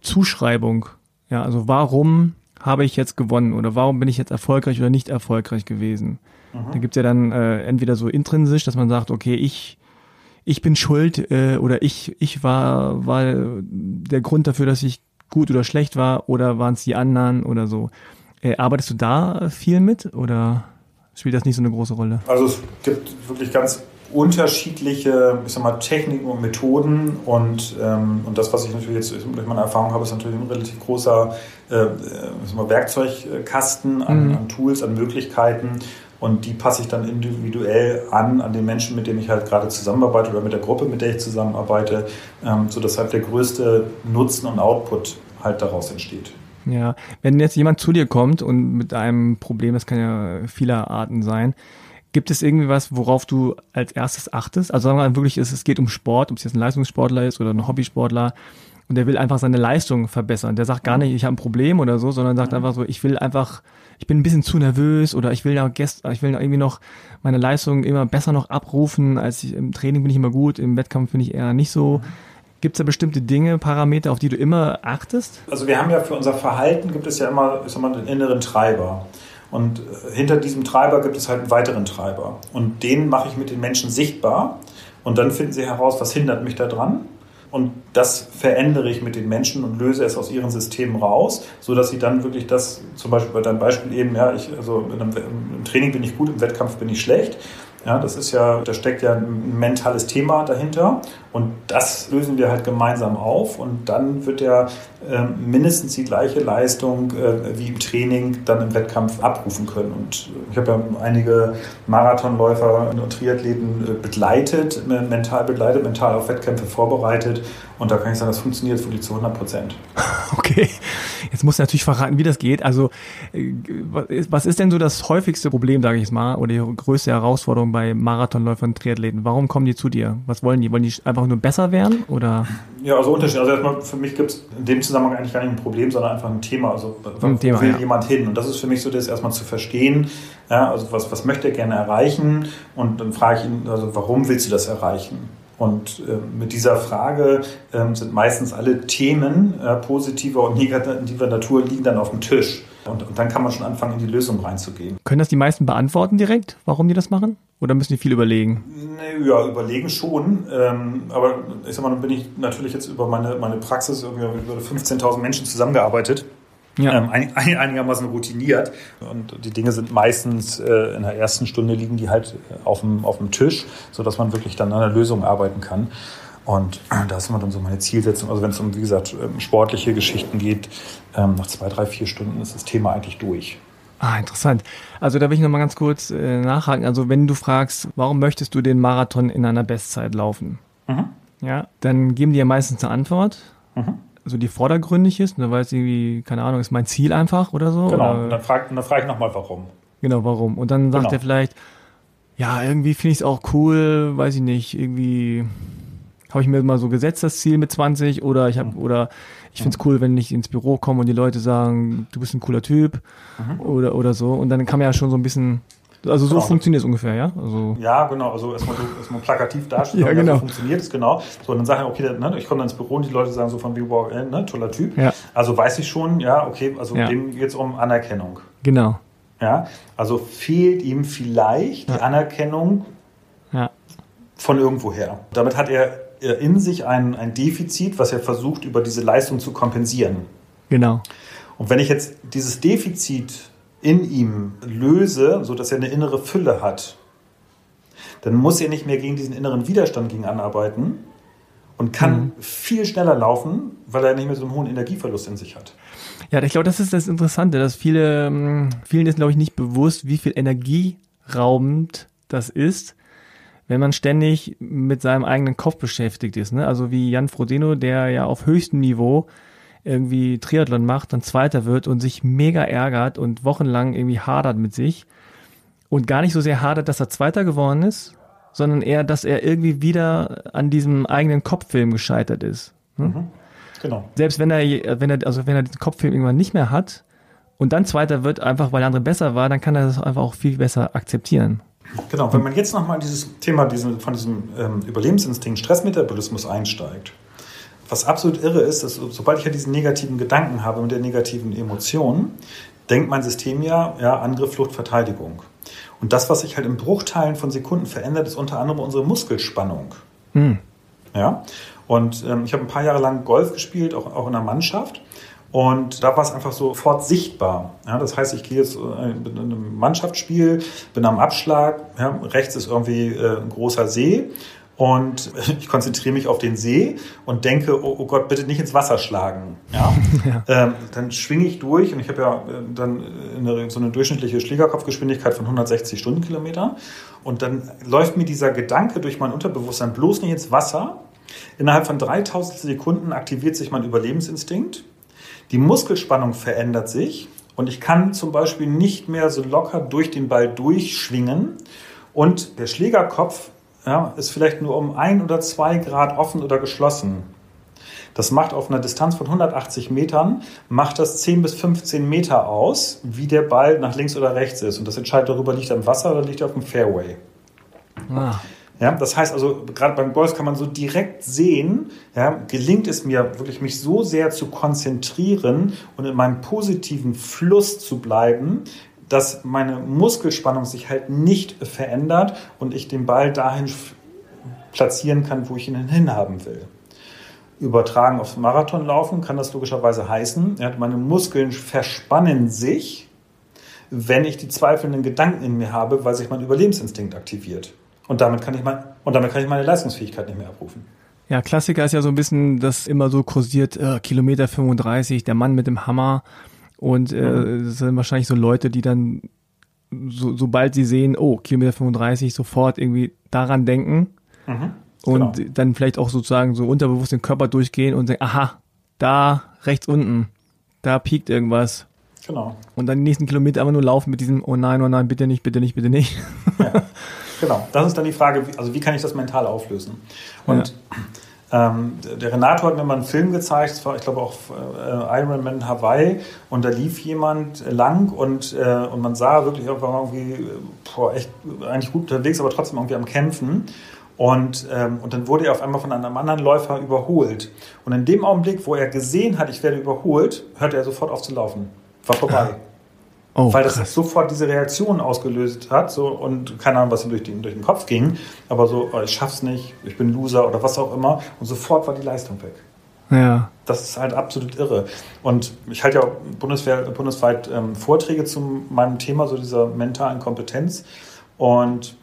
Zuschreibung. Ja, also warum habe ich jetzt gewonnen oder warum bin ich jetzt erfolgreich oder nicht erfolgreich gewesen? Mhm. Da gibt's ja dann äh, entweder so intrinsisch, dass man sagt, okay, ich ich bin schuld äh, oder ich ich war war der Grund dafür, dass ich gut oder schlecht war oder waren es die anderen oder so. Äh, arbeitest du da viel mit oder spielt das nicht so eine große Rolle? Also es gibt wirklich ganz unterschiedliche ich sag mal, Techniken und Methoden und, ähm, und das, was ich natürlich jetzt durch meine Erfahrung habe, ist natürlich ein relativ großer äh, mal, Werkzeugkasten an, mhm. an Tools, an Möglichkeiten und die passe ich dann individuell an, an den Menschen, mit denen ich halt gerade zusammenarbeite oder mit der Gruppe, mit der ich zusammenarbeite, ähm, sodass halt der größte Nutzen und Output halt daraus entsteht. Ja, wenn jetzt jemand zu dir kommt und mit einem Problem, das kann ja vieler Arten sein, Gibt es irgendwie was, worauf du als erstes achtest? Also sagen wir mal wirklich, es geht um Sport, ob es jetzt ein Leistungssportler ist oder ein Hobbysportler und der will einfach seine Leistung verbessern. Der sagt gar nicht, ich habe ein Problem oder so, sondern sagt einfach so, ich will einfach, ich bin ein bisschen zu nervös oder ich will ja gest, ich will irgendwie noch meine Leistung immer besser noch abrufen, als ich im Training bin ich immer gut, im Wettkampf bin ich eher nicht so. Gibt es da bestimmte Dinge, Parameter, auf die du immer achtest? Also wir haben ja für unser Verhalten gibt es ja immer, ich sag mal, einen inneren Treiber. Und äh, hinter diesem Treiber gibt es halt einen weiteren Treiber. Und den mache ich mit den Menschen sichtbar. Und dann finden sie heraus, was hindert mich daran. Und das verändere ich mit den Menschen und löse es aus ihren Systemen raus, sodass sie dann wirklich das, zum Beispiel bei deinem Beispiel eben, ja, ich, also im Training bin ich gut, im Wettkampf bin ich schlecht. Ja, das ist ja, da steckt ja ein mentales Thema dahinter und das lösen wir halt gemeinsam auf und dann wird er äh, mindestens die gleiche Leistung äh, wie im Training dann im Wettkampf abrufen können. Und ich habe ja einige Marathonläufer und Triathleten äh, begleitet, mental begleitet, mental auf Wettkämpfe vorbereitet und da kann ich sagen, das funktioniert die zu 100 Prozent. Okay, jetzt muss du natürlich verraten, wie das geht. Also äh, was ist denn so das häufigste Problem, sage ich jetzt mal, oder die größte Herausforderung bei Marathonläufern und Triathleten? Warum kommen die zu dir? Was wollen die? Wollen die einfach nur besser werden oder? Ja, also Unterschied. Also erstmal für mich gibt es in dem Zusammenhang eigentlich gar nicht ein Problem, sondern einfach ein Thema. Also ein Thema, will ja. jemand hin? Und das ist für mich so, das erstmal zu verstehen. Ja, also was, was möchte er gerne erreichen? Und dann frage ich ihn, also warum willst du das erreichen? Und äh, mit dieser Frage äh, sind meistens alle Themen äh, positiver und negativer Natur liegen dann auf dem Tisch. Und, und, dann kann man schon anfangen, in die Lösung reinzugehen. Können das die meisten beantworten direkt, warum die das machen? Oder müssen die viel überlegen? Ja, überlegen schon. Ähm, aber ich sag mal, dann bin ich natürlich jetzt über meine, meine Praxis, über 15.000 Menschen zusammengearbeitet ja. ähm, ein, ein, einigermaßen routiniert. Und die Dinge sind meistens äh, in der ersten Stunde liegen die halt äh, auf dem, auf dem Tisch, sodass man wirklich dann an einer Lösung arbeiten kann. Und äh, da ist immer dann so meine Zielsetzung. Also wenn es um, wie gesagt, ähm, sportliche Geschichten geht, ähm, nach zwei, drei, vier Stunden ist das Thema eigentlich durch. Ah, interessant. Also da will ich nochmal ganz kurz äh, nachhaken. Also wenn du fragst, warum möchtest du den Marathon in einer Bestzeit laufen? Mhm. Ja, dann geben die ja meistens eine Antwort. Mhm so die vordergründig ist, und dann weiß irgendwie, keine Ahnung, ist mein Ziel einfach oder so. Genau, oder? und dann frage frag ich nochmal, warum. Genau, warum. Und dann sagt genau. er vielleicht, ja, irgendwie finde ich es auch cool, weiß ich nicht, irgendwie habe ich mir mal so gesetzt, das Ziel mit 20, oder ich habe, mhm. oder ich finde es cool, wenn ich ins Büro komme und die Leute sagen, du bist ein cooler Typ mhm. oder, oder so. Und dann kann man ja schon so ein bisschen also so genau. funktioniert es ungefähr, ja? Also ja, genau. Also erstmal, so, erstmal plakativ darstellen, ja, genau. so funktioniert es, genau. So, und dann sage ich, okay, ne, ich komme dann ins Büro und die Leute sagen so von wie, wow, äh, ne, toller Typ. Ja. Also weiß ich schon, ja, okay, also ja. dem geht es um Anerkennung. Genau. Ja, also fehlt ihm vielleicht die Anerkennung von irgendwoher. Damit hat er in sich ein, ein Defizit, was er versucht, über diese Leistung zu kompensieren. Genau. Und wenn ich jetzt dieses Defizit in ihm löse, sodass er eine innere Fülle hat, dann muss er nicht mehr gegen diesen inneren Widerstand gegen anarbeiten und kann mhm. viel schneller laufen, weil er nicht mehr so einen hohen Energieverlust in sich hat. Ja, ich glaube, das ist das Interessante, dass viele, ähm, vielen ist, glaube ich, nicht bewusst, wie viel energieraubend das ist, wenn man ständig mit seinem eigenen Kopf beschäftigt ist. Ne? Also wie Jan Frodeno, der ja auf höchstem Niveau irgendwie Triathlon macht, dann Zweiter wird und sich mega ärgert und wochenlang irgendwie hadert mit sich und gar nicht so sehr hadert, dass er Zweiter geworden ist, sondern eher, dass er irgendwie wieder an diesem eigenen Kopffilm gescheitert ist. Hm? Mhm. Genau. Selbst wenn er, wenn er, also wenn er diesen Kopffilm irgendwann nicht mehr hat und dann Zweiter wird, einfach weil der andere besser war, dann kann er das einfach auch viel besser akzeptieren. Genau, wenn man jetzt nochmal dieses Thema diesen, von diesem ähm, Überlebensinstinkt, Stressmetabolismus einsteigt, was absolut irre ist, dass sobald ich ja diesen negativen Gedanken habe mit der negativen Emotion, denkt mein System ja, ja, Angriff, Flucht, Verteidigung. Und das, was sich halt in Bruchteilen von Sekunden verändert, ist unter anderem unsere Muskelspannung. Hm. Ja. Und ähm, ich habe ein paar Jahre lang Golf gespielt, auch, auch in der Mannschaft. Und da war es einfach sofort sichtbar. Ja, das heißt, ich gehe jetzt in einem Mannschaftsspiel, bin am Abschlag, ja, rechts ist irgendwie äh, ein großer See und ich konzentriere mich auf den See und denke, oh, oh Gott, bitte nicht ins Wasser schlagen. Ja? ja. Ähm, dann schwinge ich durch und ich habe ja äh, dann eine, so eine durchschnittliche Schlägerkopfgeschwindigkeit von 160 Stundenkilometer. Und dann läuft mir dieser Gedanke durch mein Unterbewusstsein bloß nicht ins Wasser. Innerhalb von 3000 Sekunden aktiviert sich mein Überlebensinstinkt. Die Muskelspannung verändert sich und ich kann zum Beispiel nicht mehr so locker durch den Ball durchschwingen und der Schlägerkopf ja, ist vielleicht nur um ein oder zwei Grad offen oder geschlossen. Das macht auf einer Distanz von 180 Metern, macht das 10 bis 15 Meter aus, wie der Ball nach links oder rechts ist. Und das entscheidet darüber, liegt er im Wasser oder liegt er auf dem Fairway. Ah. Ja, das heißt also, gerade beim Golf kann man so direkt sehen, ja, gelingt es mir wirklich, mich so sehr zu konzentrieren und in meinem positiven Fluss zu bleiben, dass meine Muskelspannung sich halt nicht verändert und ich den Ball dahin platzieren kann, wo ich ihn hinhaben will. Übertragen aufs Marathonlaufen kann das logischerweise heißen, meine Muskeln verspannen sich, wenn ich die zweifelnden Gedanken in mir habe, weil sich mein Überlebensinstinkt aktiviert. Und damit kann ich, mein, und damit kann ich meine Leistungsfähigkeit nicht mehr abrufen. Ja, Klassiker ist ja so ein bisschen, das immer so kursiert, äh, Kilometer 35, der Mann mit dem Hammer. Und äh, mhm. das sind wahrscheinlich so Leute, die dann, so, sobald sie sehen, oh, Kilometer 35, sofort irgendwie daran denken. Mhm. Und genau. dann vielleicht auch sozusagen so unterbewusst den Körper durchgehen und sagen, aha, da rechts unten, da piekt irgendwas. Genau. Und dann die nächsten Kilometer einfach nur laufen mit diesem, oh nein, oh nein, bitte nicht, bitte nicht, bitte nicht. Ja. Genau, das ist dann die Frage, also wie kann ich das mental auflösen? Und ja. Ähm, der Renato hat mir mal einen Film gezeigt, das war, ich glaube, auch äh, Iron Man Hawaii, und da lief jemand lang und, äh, und man sah wirklich irgendwie boah, echt eigentlich gut unterwegs, aber trotzdem irgendwie am Kämpfen. Und, ähm, und dann wurde er auf einmal von einem anderen Läufer überholt. Und in dem Augenblick, wo er gesehen hat, ich werde überholt, hörte er sofort auf zu laufen. War vorbei. Oh, weil das krass. sofort diese Reaktion ausgelöst hat so, und keine Ahnung, was ihm durch den, durch den Kopf ging, aber so, oh, ich schaff's nicht, ich bin Loser oder was auch immer und sofort war die Leistung weg. Ja. Das ist halt absolut irre. Und ich halte ja bundesweit ähm, Vorträge zu meinem Thema, so dieser mentalen Kompetenz. Und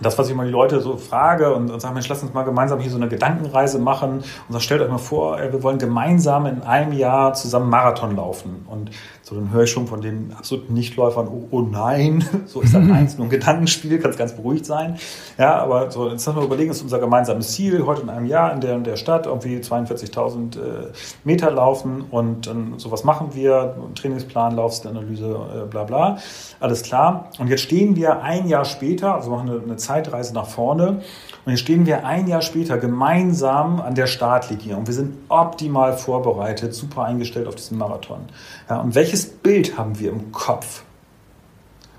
das, was ich mal die Leute so frage und, und sage, Mensch, lass uns mal gemeinsam hier so eine Gedankenreise machen und sag, stellt euch mal vor, wir wollen gemeinsam in einem Jahr zusammen Marathon laufen. Und so, dann höre ich schon von den absoluten Nichtläufern, oh, oh nein, so ist das eins, nur ein Gedankenspiel, kann es ganz beruhigt sein. Ja, aber so, jetzt müssen wir überlegen, ist unser gemeinsames Ziel, heute in einem Jahr in der, in der Stadt irgendwie 42.000 äh, Meter laufen und dann sowas machen wir, Trainingsplan, Laufsanalyse, äh, bla bla, alles klar. Und jetzt stehen wir ein Jahr später, also machen eine, eine Zeitreise nach vorne und jetzt stehen wir ein Jahr später gemeinsam an der Startlinie und wir sind optimal vorbereitet, super eingestellt auf diesen Marathon. Ja, und welches Bild haben wir im Kopf?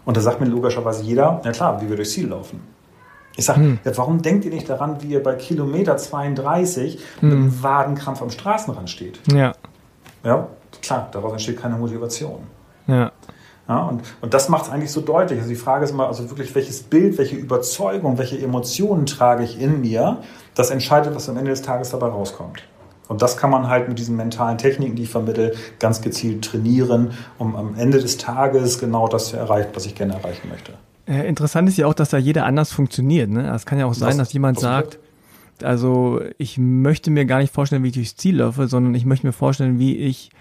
Und da sagt mir logischerweise jeder, ja klar, wie wir durchs Ziel laufen. Ich sage, hm. ja, warum denkt ihr nicht daran, wie ihr bei Kilometer 32 hm. mit einem Wadenkrampf am Straßenrand steht? Ja. Ja, klar, daraus entsteht keine Motivation. Ja. Ja, und, und das macht es eigentlich so deutlich. Also die Frage ist immer, also wirklich, welches Bild, welche Überzeugung, welche Emotionen trage ich in mir, das entscheidet, was am Ende des Tages dabei rauskommt. Und das kann man halt mit diesen mentalen Techniken, die ich vermittle, ganz gezielt trainieren, um am Ende des Tages genau das zu erreichen, was ich gerne erreichen möchte. Äh, interessant ist ja auch, dass da jeder anders funktioniert. Ne? Es kann ja auch sein, das, dass jemand sagt, also ich möchte mir gar nicht vorstellen, wie ich durchs Ziel laufe, sondern ich möchte mir vorstellen, wie ich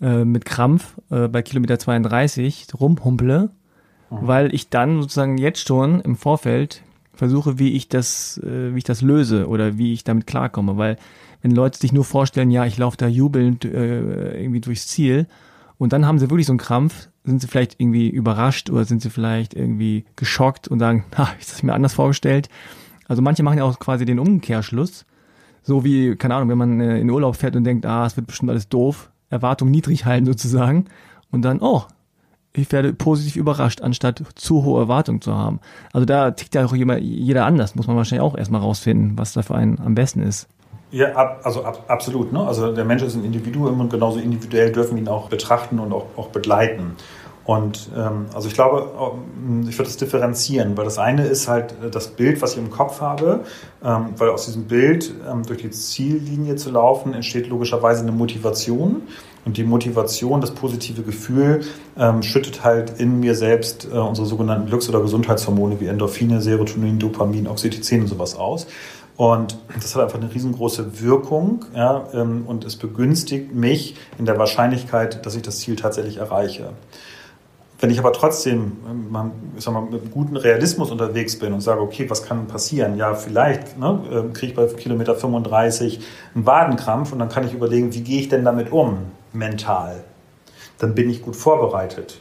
äh, mit Krampf äh, bei Kilometer 32 rumhumple, mhm. weil ich dann sozusagen jetzt schon im Vorfeld versuche, wie ich das, äh, wie ich das löse oder wie ich damit klarkomme, weil wenn Leute sich nur vorstellen, ja, ich laufe da jubelnd äh, irgendwie durchs Ziel und dann haben sie wirklich so einen Krampf, sind sie vielleicht irgendwie überrascht oder sind sie vielleicht irgendwie geschockt und sagen, ha, ich das mir anders vorgestellt. Also manche machen ja auch quasi den Umkehrschluss. So wie, keine Ahnung, wenn man äh, in Urlaub fährt und denkt, ah, es wird bestimmt alles doof, Erwartung niedrig halten sozusagen und dann, oh, ich werde positiv überrascht, anstatt zu hohe Erwartungen zu haben. Also da tickt ja auch jeder anders, muss man wahrscheinlich auch erstmal rausfinden, was da für einen am besten ist. Ja, ab, also ab, absolut. Ne? Also der Mensch ist ein Individuum und genauso individuell dürfen wir ihn auch betrachten und auch, auch begleiten. Und ähm, also ich glaube, ähm, ich würde es differenzieren, weil das eine ist halt das Bild, was ich im Kopf habe, ähm, weil aus diesem Bild ähm, durch die Ziellinie zu laufen entsteht logischerweise eine Motivation. Und die Motivation, das positive Gefühl, ähm, schüttet halt in mir selbst äh, unsere sogenannten Glücks- oder Gesundheitshormone wie Endorphine, Serotonin, Dopamin, Oxytocin und sowas aus. Und das hat einfach eine riesengroße Wirkung ja, ähm, und es begünstigt mich in der Wahrscheinlichkeit, dass ich das Ziel tatsächlich erreiche. Wenn ich aber trotzdem ähm, ich sag mal, mit einem guten Realismus unterwegs bin und sage, okay, was kann passieren? Ja, vielleicht ne, ähm, kriege ich bei Kilometer 35 einen Wadenkrampf und dann kann ich überlegen, wie gehe ich denn damit um mental? Dann bin ich gut vorbereitet.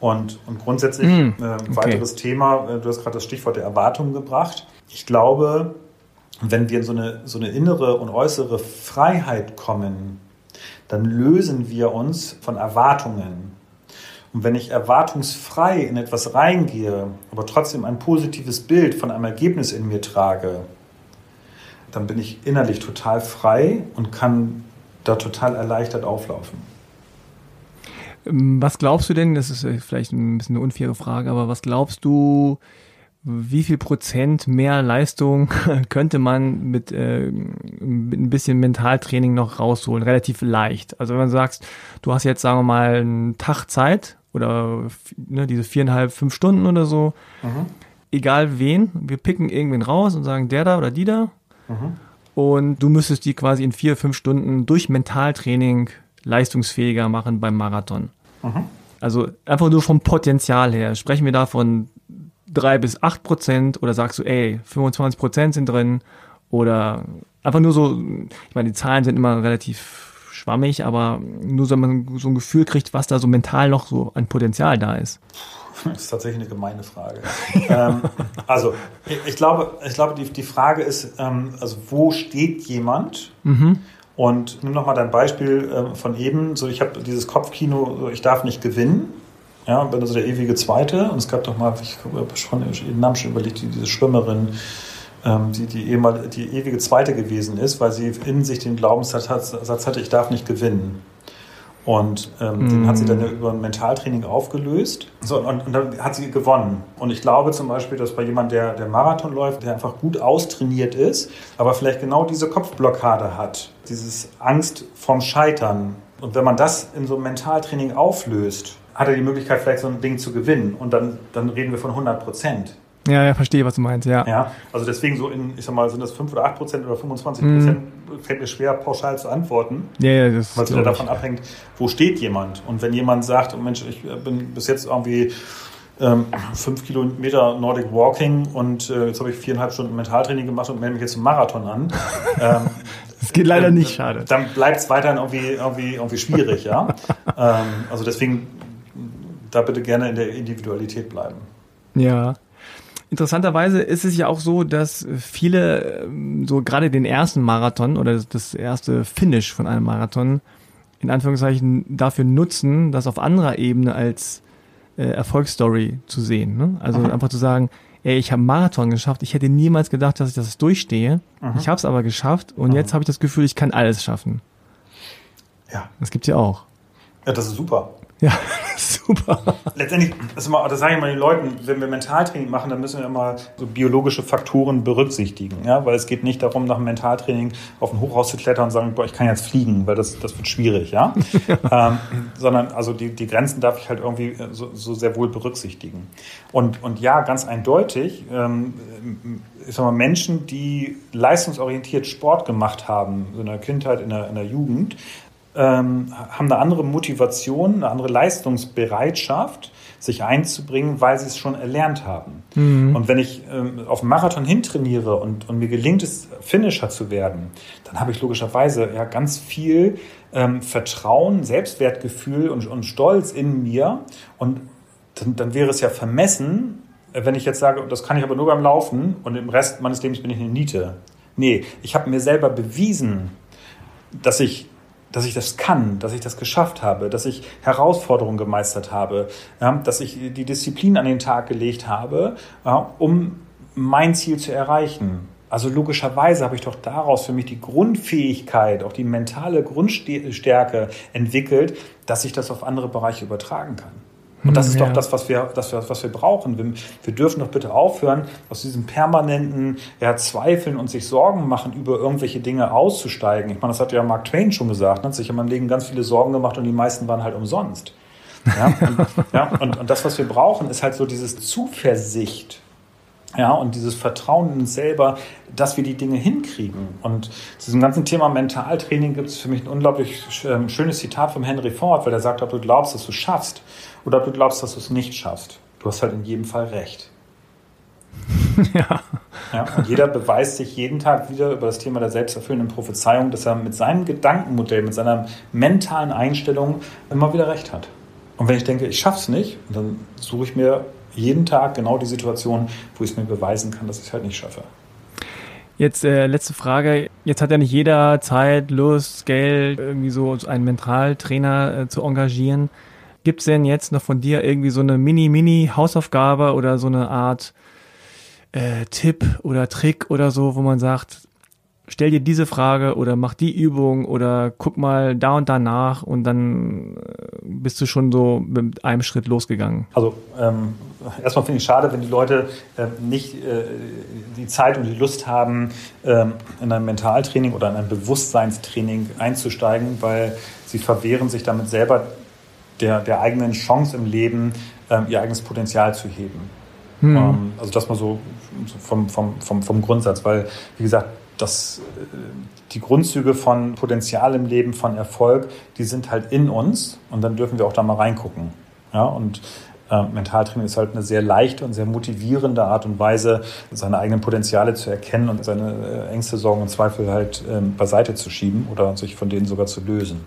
Und, und grundsätzlich, mm, okay. äh, weiteres Thema, äh, du hast gerade das Stichwort der Erwartungen gebracht. Ich glaube, wenn wir in so eine, so eine innere und äußere Freiheit kommen, dann lösen wir uns von Erwartungen. Und wenn ich erwartungsfrei in etwas reingehe, aber trotzdem ein positives Bild von einem Ergebnis in mir trage, dann bin ich innerlich total frei und kann da total erleichtert auflaufen. Was glaubst du denn, das ist vielleicht ein bisschen eine unfaire Frage, aber was glaubst du, wie viel Prozent mehr Leistung könnte man mit, äh, mit ein bisschen Mentaltraining noch rausholen? Relativ leicht. Also wenn du sagst, du hast jetzt, sagen wir mal, einen Tag Zeit oder ne, diese viereinhalb, fünf Stunden oder so, mhm. egal wen, wir picken irgendwen raus und sagen, der da oder die da. Mhm. Und du müsstest die quasi in vier, fünf Stunden durch Mentaltraining leistungsfähiger machen beim Marathon. Mhm. Also einfach nur vom Potenzial her. Sprechen wir da von drei bis acht Prozent oder sagst du, ey, 25 Prozent sind drin oder einfach nur so, ich meine, die Zahlen sind immer relativ schwammig, aber nur so man so ein Gefühl kriegt, was da so mental noch so an Potenzial da ist. Das ist tatsächlich eine gemeine Frage. ähm, also, ich glaube, ich glaube die, die Frage ist, ähm, also wo steht jemand? Mhm. Und nimm noch mal dein Beispiel äh, von eben. So, ich habe dieses Kopfkino, ich darf nicht gewinnen. Ja, bin also der ewige Zweite. Und es gab doch mal, ich habe schon den Namen schon überlegt, diese Schwimmerin, ähm, die, die, ehemal, die ewige Zweite gewesen ist, weil sie in sich den Glaubenssatz hatte, ich darf nicht gewinnen. Und ähm, mm. den hat sie dann ja über ein Mentaltraining aufgelöst. So, und, und, dann hat sie gewonnen. Und ich glaube zum Beispiel, dass bei jemandem, der, der Marathon läuft, der einfach gut austrainiert ist, aber vielleicht genau diese Kopfblockade hat, dieses Angst vom Scheitern. Und wenn man das in so einem Mentaltraining auflöst, hat er die Möglichkeit, vielleicht so ein Ding zu gewinnen. Und dann, dann reden wir von 100 Prozent. Ja, ja, verstehe, was du meinst, ja. Ja, also deswegen so in, ich sag mal, sind das 5 oder 8 Prozent oder 25 Prozent, mm. fällt mir schwer, pauschal zu antworten. Ja, ja, das Weil es wieder davon abhängt, wo steht jemand. Und wenn jemand sagt, oh Mensch, ich bin bis jetzt irgendwie ähm, fünf Kilometer Nordic Walking und äh, jetzt habe ich viereinhalb Stunden Mentaltraining gemacht und melde mich jetzt zum Marathon an. Ähm, das geht leider nicht, schade. Dann bleibt es weiterhin irgendwie, irgendwie, irgendwie schwierig, ja. ähm, also deswegen da bitte gerne in der Individualität bleiben. Ja. Interessanterweise ist es ja auch so, dass viele ähm, so gerade den ersten Marathon oder das erste Finish von einem Marathon in Anführungszeichen dafür nutzen, das auf anderer Ebene als äh, Erfolgsstory zu sehen. Ne? Also Aha. einfach zu sagen, ey, ich habe Marathon geschafft, ich hätte niemals gedacht, dass ich das durchstehe. Aha. Ich habe es aber geschafft und Aha. jetzt habe ich das Gefühl, ich kann alles schaffen. Ja. Das gibt's ja auch. Ja, das ist super. Ja, super. Letztendlich, das, mal, das sage ich mal den Leuten, wenn wir Mentaltraining machen, dann müssen wir immer so biologische Faktoren berücksichtigen. Ja? Weil es geht nicht darum, nach dem Mentaltraining auf ein Hochhaus zu klettern und sagen, boah, ich kann jetzt fliegen, weil das, das wird schwierig. Ja? ähm, sondern also die, die Grenzen darf ich halt irgendwie so, so sehr wohl berücksichtigen. Und, und ja, ganz eindeutig, ähm, ich sag mal, Menschen, die leistungsorientiert Sport gemacht haben, so in der Kindheit, in der, in der Jugend, ähm, haben eine andere Motivation, eine andere Leistungsbereitschaft, sich einzubringen, weil sie es schon erlernt haben. Mhm. Und wenn ich ähm, auf einen Marathon hintrainiere und, und mir gelingt es, Finisher zu werden, dann habe ich logischerweise ja ganz viel ähm, Vertrauen, Selbstwertgefühl und, und Stolz in mir. Und dann, dann wäre es ja vermessen, wenn ich jetzt sage, das kann ich aber nur beim Laufen und im Rest meines Lebens bin ich eine Niete. Nee, ich habe mir selber bewiesen, dass ich dass ich das kann, dass ich das geschafft habe, dass ich Herausforderungen gemeistert habe, ja, dass ich die Disziplin an den Tag gelegt habe, ja, um mein Ziel zu erreichen. Also logischerweise habe ich doch daraus für mich die Grundfähigkeit, auch die mentale Grundstärke entwickelt, dass ich das auf andere Bereiche übertragen kann. Und das ist ja. doch das, was wir, das, was wir brauchen. Wir, wir, dürfen doch bitte aufhören, aus diesem permanenten ja, Zweifeln und sich Sorgen machen, über irgendwelche Dinge auszusteigen. Ich meine, das hat ja Mark Twain schon gesagt. Ne? Sich in meinem Leben ganz viele Sorgen gemacht und die meisten waren halt umsonst. Ja, und, ja, und, und das, was wir brauchen, ist halt so dieses Zuversicht. Ja, und dieses Vertrauen in uns selber, dass wir die Dinge hinkriegen. Und zu diesem ganzen Thema Mentaltraining gibt es für mich ein unglaublich ähm, schönes Zitat von Henry Ford, weil er sagt, ob du glaubst, dass du es schaffst oder ob du glaubst, dass du es nicht schaffst. Du hast halt in jedem Fall recht. ja. ja. Und jeder beweist sich jeden Tag wieder über das Thema der selbsterfüllenden Prophezeiung, dass er mit seinem Gedankenmodell, mit seiner mentalen Einstellung immer wieder recht hat. Und wenn ich denke, ich schaff's nicht, dann suche ich mir jeden Tag genau die Situation, wo ich es mir beweisen kann, dass ich es halt nicht schaffe. Jetzt äh, letzte Frage. Jetzt hat ja nicht jeder Zeit, Lust, Geld, irgendwie so einen Mentaltrainer äh, zu engagieren. Gibt es denn jetzt noch von dir irgendwie so eine Mini-Mini-Hausaufgabe oder so eine Art äh, Tipp oder Trick oder so, wo man sagt, stell dir diese Frage oder mach die Übung oder guck mal da und da nach und dann äh, bist du schon so mit einem Schritt losgegangen? Also ähm, erstmal finde ich schade, wenn die Leute äh, nicht äh, die Zeit und die Lust haben, ähm, in ein Mentaltraining oder in ein Bewusstseinstraining einzusteigen, weil sie verwehren sich damit selber der, der eigenen Chance im Leben, ähm, ihr eigenes Potenzial zu heben. Hm. Ähm, also das mal so vom, vom, vom, vom Grundsatz, weil, wie gesagt, das, äh, die Grundzüge von Potenzial im Leben, von Erfolg, die sind halt in uns und dann dürfen wir auch da mal reingucken. Ja, und äh, Mentaltraining ist halt eine sehr leichte und sehr motivierende Art und Weise, seine eigenen Potenziale zu erkennen und seine äh, Ängste, Sorgen und Zweifel halt ähm, beiseite zu schieben oder sich von denen sogar zu lösen.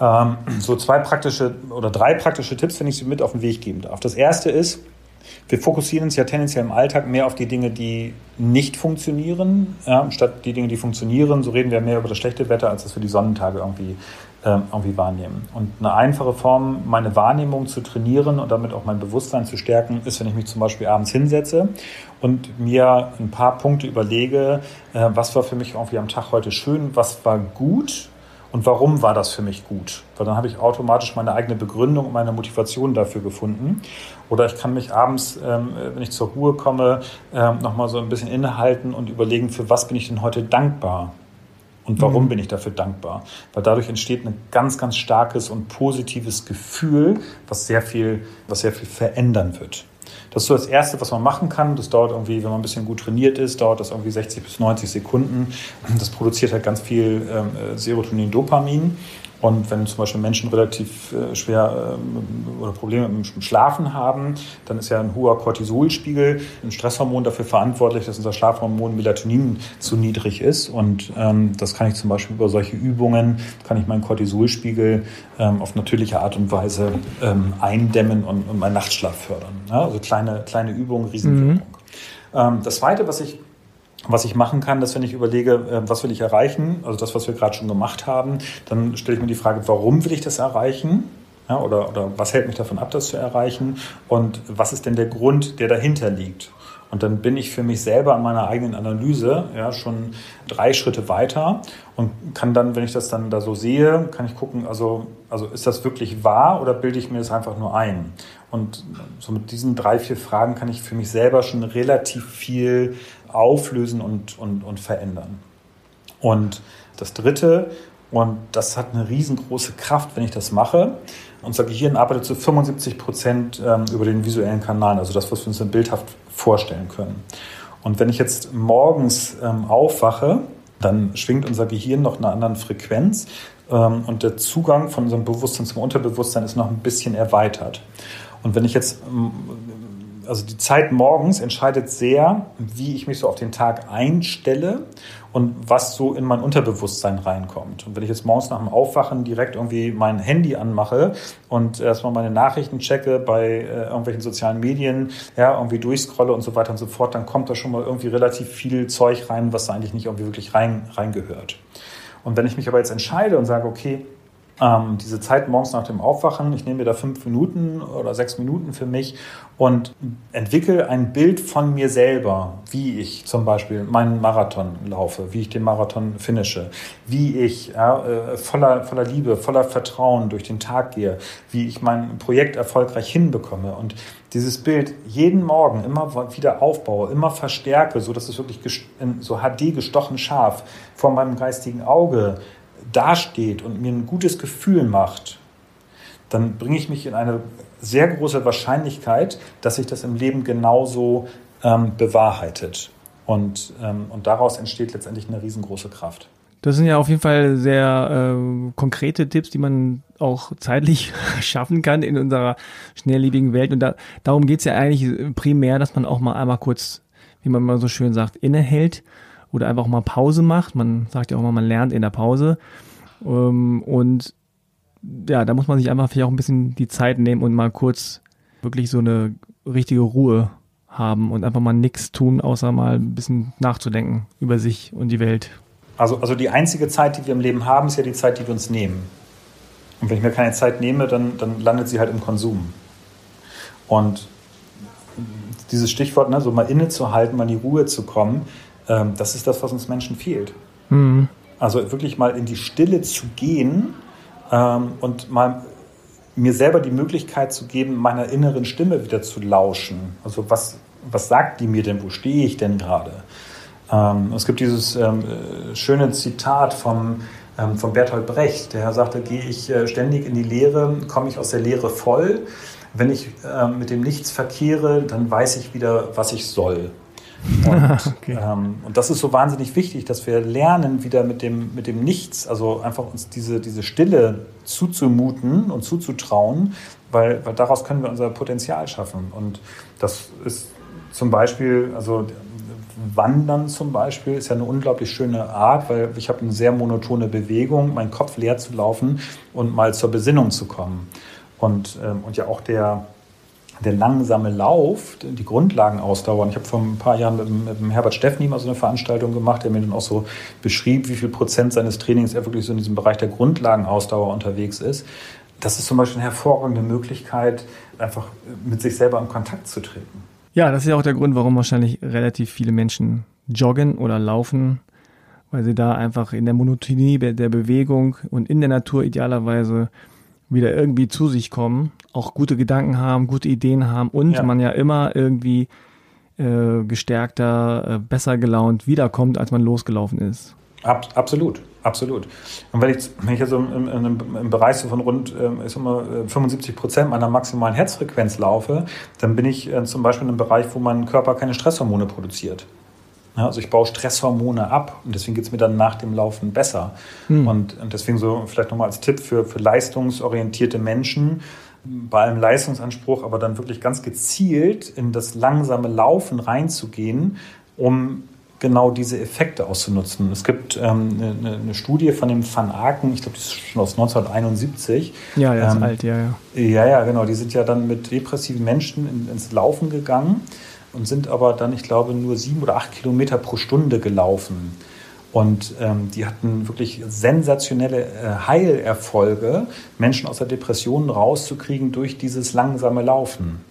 Ähm, so zwei praktische oder drei praktische Tipps, wenn ich sie mit auf den Weg geben darf. Das erste ist, wir fokussieren uns ja tendenziell im Alltag mehr auf die Dinge, die nicht funktionieren, ja, statt die Dinge, die funktionieren. So reden wir mehr über das schlechte Wetter, als dass wir die Sonnentage irgendwie, äh, irgendwie wahrnehmen. Und eine einfache Form, meine Wahrnehmung zu trainieren und damit auch mein Bewusstsein zu stärken, ist, wenn ich mich zum Beispiel abends hinsetze und mir ein paar Punkte überlege, äh, was war für mich irgendwie am Tag heute schön, was war gut und warum war das für mich gut? Weil dann habe ich automatisch meine eigene Begründung und meine Motivation dafür gefunden. Oder ich kann mich abends, ähm, wenn ich zur Ruhe komme, ähm, nochmal so ein bisschen innehalten und überlegen, für was bin ich denn heute dankbar? Und warum mhm. bin ich dafür dankbar? Weil dadurch entsteht ein ganz, ganz starkes und positives Gefühl, was sehr viel, was sehr viel verändern wird. Das ist so das Erste, was man machen kann. Das dauert irgendwie, wenn man ein bisschen gut trainiert ist, dauert das irgendwie 60 bis 90 Sekunden. Das produziert halt ganz viel ähm, Serotonin, Dopamin. Und wenn zum Beispiel Menschen relativ äh, schwer ähm, oder Probleme mit dem Schlafen haben, dann ist ja ein hoher Cortisolspiegel, ein Stresshormon dafür verantwortlich, dass unser Schlafhormon Melatonin zu niedrig ist. Und ähm, das kann ich zum Beispiel über solche Übungen, kann ich meinen Cortisolspiegel ähm, auf natürliche Art und Weise ähm, eindämmen und, und meinen Nachtschlaf fördern. Ja, also kleine, kleine Übungen, Riesenwirkung. Mhm. Ähm, das Zweite, was ich was ich machen kann, dass wenn ich überlege, äh, was will ich erreichen, also das, was wir gerade schon gemacht haben, dann stelle ich mir die Frage, warum will ich das erreichen? Ja, oder, oder was hält mich davon ab, das zu erreichen? Und was ist denn der Grund, der dahinter liegt? Und dann bin ich für mich selber an meiner eigenen Analyse ja, schon drei Schritte weiter und kann dann, wenn ich das dann da so sehe, kann ich gucken, also, also ist das wirklich wahr oder bilde ich mir das einfach nur ein? Und so mit diesen drei, vier Fragen kann ich für mich selber schon relativ viel auflösen und, und, und verändern. Und das Dritte, und das hat eine riesengroße Kraft, wenn ich das mache. Unser Gehirn arbeitet zu 75 Prozent ähm, über den visuellen Kanal, also das, was wir uns dann bildhaft vorstellen können. Und wenn ich jetzt morgens ähm, aufwache, dann schwingt unser Gehirn noch eine andere Frequenz ähm, und der Zugang von unserem Bewusstsein zum Unterbewusstsein ist noch ein bisschen erweitert. Und wenn ich jetzt also die Zeit morgens entscheidet sehr, wie ich mich so auf den Tag einstelle und was so in mein Unterbewusstsein reinkommt. Und wenn ich jetzt morgens nach dem Aufwachen direkt irgendwie mein Handy anmache und erstmal meine Nachrichten checke bei äh, irgendwelchen sozialen Medien, ja, irgendwie durchscrolle und so weiter und so fort, dann kommt da schon mal irgendwie relativ viel Zeug rein, was da eigentlich nicht irgendwie wirklich rein, reingehört. Und wenn ich mich aber jetzt entscheide und sage, okay, ähm, diese Zeit morgens nach dem Aufwachen, ich nehme mir da fünf Minuten oder sechs Minuten für mich und entwickle ein Bild von mir selber, wie ich zum Beispiel meinen Marathon laufe, wie ich den Marathon finische, wie ich ja, äh, voller, voller Liebe, voller Vertrauen durch den Tag gehe, wie ich mein Projekt erfolgreich hinbekomme und dieses Bild jeden Morgen immer wieder aufbaue, immer verstärke, so dass es wirklich so HD gestochen scharf vor meinem geistigen Auge dasteht und mir ein gutes Gefühl macht, dann bringe ich mich in eine sehr große Wahrscheinlichkeit, dass sich das im Leben genauso ähm, bewahrheitet. Und, ähm, und daraus entsteht letztendlich eine riesengroße Kraft. Das sind ja auf jeden Fall sehr äh, konkrete Tipps, die man auch zeitlich schaffen kann in unserer schnelllebigen Welt. Und da, darum geht es ja eigentlich primär, dass man auch mal einmal kurz, wie man mal so schön sagt, innehält oder einfach mal Pause macht. Man sagt ja auch mal, man lernt in der Pause. Ähm, und ja, da muss man sich einfach vielleicht auch ein bisschen die Zeit nehmen und mal kurz wirklich so eine richtige Ruhe haben und einfach mal nichts tun, außer mal ein bisschen nachzudenken über sich und die Welt. Also, also die einzige Zeit, die wir im Leben haben, ist ja die Zeit, die wir uns nehmen. Und wenn ich mir keine Zeit nehme, dann, dann landet sie halt im Konsum. Und dieses Stichwort, ne, so mal innezuhalten, mal in die Ruhe zu kommen, ähm, das ist das, was uns Menschen fehlt. Mhm. Also wirklich mal in die Stille zu gehen ähm, und mal mir selber die Möglichkeit zu geben, meiner inneren Stimme wieder zu lauschen. Also was, was sagt die mir denn? Wo stehe ich denn gerade? Ähm, es gibt dieses ähm, schöne Zitat vom, ähm, von Bertolt Brecht, der sagte, gehe ich äh, ständig in die Lehre, komme ich aus der Lehre voll. Wenn ich äh, mit dem Nichts verkehre, dann weiß ich wieder, was ich soll. Und, okay. ähm, und, das ist so wahnsinnig wichtig, dass wir lernen, wieder mit dem, mit dem Nichts, also einfach uns diese, diese Stille zuzumuten und zuzutrauen, weil, weil daraus können wir unser Potenzial schaffen. Und das ist zum Beispiel, also Wandern zum Beispiel ist ja eine unglaublich schöne Art, weil ich habe eine sehr monotone Bewegung, meinen Kopf leer zu laufen und mal zur Besinnung zu kommen. Und, ähm, und ja auch der, der langsame Lauf, die Grundlagenausdauer. Ich habe vor ein paar Jahren mit, mit dem Herbert Steffni mal so eine Veranstaltung gemacht, der mir dann auch so beschrieb, wie viel Prozent seines Trainings er wirklich so in diesem Bereich der Grundlagenausdauer unterwegs ist. Das ist zum Beispiel eine hervorragende Möglichkeit, einfach mit sich selber in Kontakt zu treten. Ja, das ist ja auch der Grund, warum wahrscheinlich relativ viele Menschen joggen oder laufen, weil sie da einfach in der Monotonie der Bewegung und in der Natur idealerweise wieder irgendwie zu sich kommen, auch gute Gedanken haben, gute Ideen haben und ja. man ja immer irgendwie äh, gestärkter, äh, besser gelaunt wiederkommt, als man losgelaufen ist. Ab, absolut, absolut. Und wenn ich, wenn ich also im, im, im Bereich so von rund äh, ich mal, 75 äh, Prozent meiner maximalen Herzfrequenz laufe, dann bin ich äh, zum Beispiel in einem Bereich, wo mein Körper keine Stresshormone produziert. Also ich baue Stresshormone ab und deswegen geht es mir dann nach dem Laufen besser. Hm. Und, und deswegen so vielleicht nochmal als Tipp für, für leistungsorientierte Menschen, bei allem Leistungsanspruch, aber dann wirklich ganz gezielt in das langsame Laufen reinzugehen, um genau diese Effekte auszunutzen. Es gibt ähm, eine, eine, Studie von dem Van Aken, ich glaube, die ist schon aus 1971. Ja, ja, ähm, ist alt, ja, ja. Ja, ja, genau. Die sind ja dann mit depressiven Menschen in, ins Laufen gegangen und sind aber dann, ich glaube, nur sieben oder acht Kilometer pro Stunde gelaufen. Und ähm, die hatten wirklich sensationelle äh, Heilerfolge, Menschen aus der Depression rauszukriegen durch dieses langsame Laufen.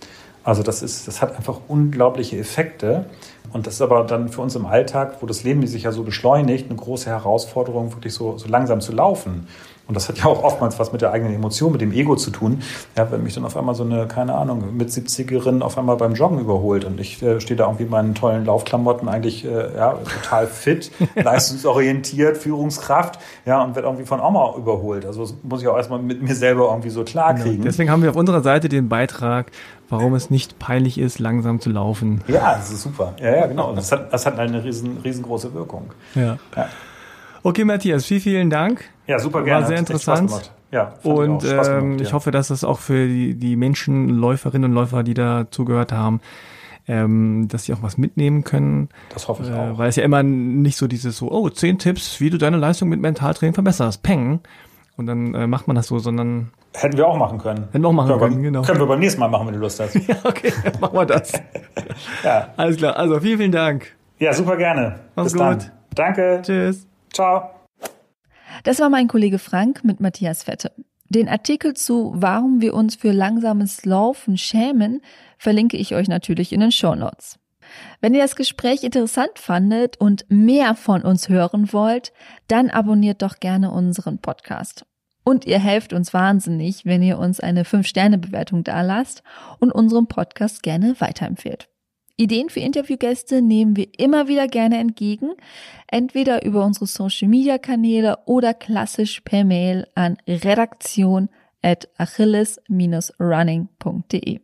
Also das, ist, das hat einfach unglaubliche Effekte. Und das ist aber dann für uns im Alltag, wo das Leben sich ja so beschleunigt, eine große Herausforderung, wirklich so, so langsam zu laufen. Und das hat ja auch oftmals was mit der eigenen Emotion, mit dem Ego zu tun. Ja, wenn mich dann auf einmal so eine, keine Ahnung, mit 70erin auf einmal beim Joggen überholt und ich äh, stehe da irgendwie in meinen tollen Laufklamotten eigentlich äh, ja, total fit, leistungsorientiert, Führungskraft, ja, und werde irgendwie von Oma überholt. Also das muss ich auch erstmal mit mir selber irgendwie so klarkriegen. Genau. Deswegen haben wir auf unserer Seite den Beitrag, warum es nicht peinlich ist, langsam zu laufen. Ja, das ist super. Ja, ja, genau. Das hat, das hat eine riesen, riesengroße Wirkung. ja. ja. Okay, Matthias, vielen, vielen Dank. Ja, super gerne. War sehr interessant. Ja, und ich, ähm, ja. ich hoffe, dass das auch für die, die Menschen, Läuferinnen und Läufer, die da zugehört haben, ähm, dass sie auch was mitnehmen können. Das hoffe ich äh, auch. Weil es ja immer nicht so dieses so, oh, zehn Tipps, wie du deine Leistung mit Mentaltraining verbesserst. Peng. Und dann äh, macht man das so, sondern. Hätten wir auch machen können. Hätten wir auch machen können, können genau. Können wir beim nächsten Mal machen, wenn du Lust hast. ja, okay, machen wir das. ja. Alles klar. Also vielen, vielen Dank. Ja, super gerne. Mach's Bis gut. Dann. Danke. Tschüss. Ciao. Das war mein Kollege Frank mit Matthias Fette. Den Artikel zu Warum wir uns für langsames Laufen schämen, verlinke ich euch natürlich in den Show Notes. Wenn ihr das Gespräch interessant fandet und mehr von uns hören wollt, dann abonniert doch gerne unseren Podcast. Und ihr helft uns wahnsinnig, wenn ihr uns eine 5-Sterne-Bewertung dalasst und unseren Podcast gerne weiterempfehlt. Ideen für Interviewgäste nehmen wir immer wieder gerne entgegen, entweder über unsere Social-Media-Kanäle oder klassisch per Mail an redaktion at achilles-running.de.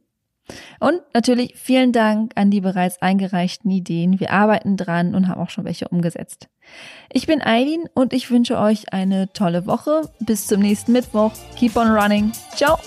Und natürlich vielen Dank an die bereits eingereichten Ideen. Wir arbeiten dran und haben auch schon welche umgesetzt. Ich bin Eileen und ich wünsche euch eine tolle Woche. Bis zum nächsten Mittwoch. Keep on running. Ciao.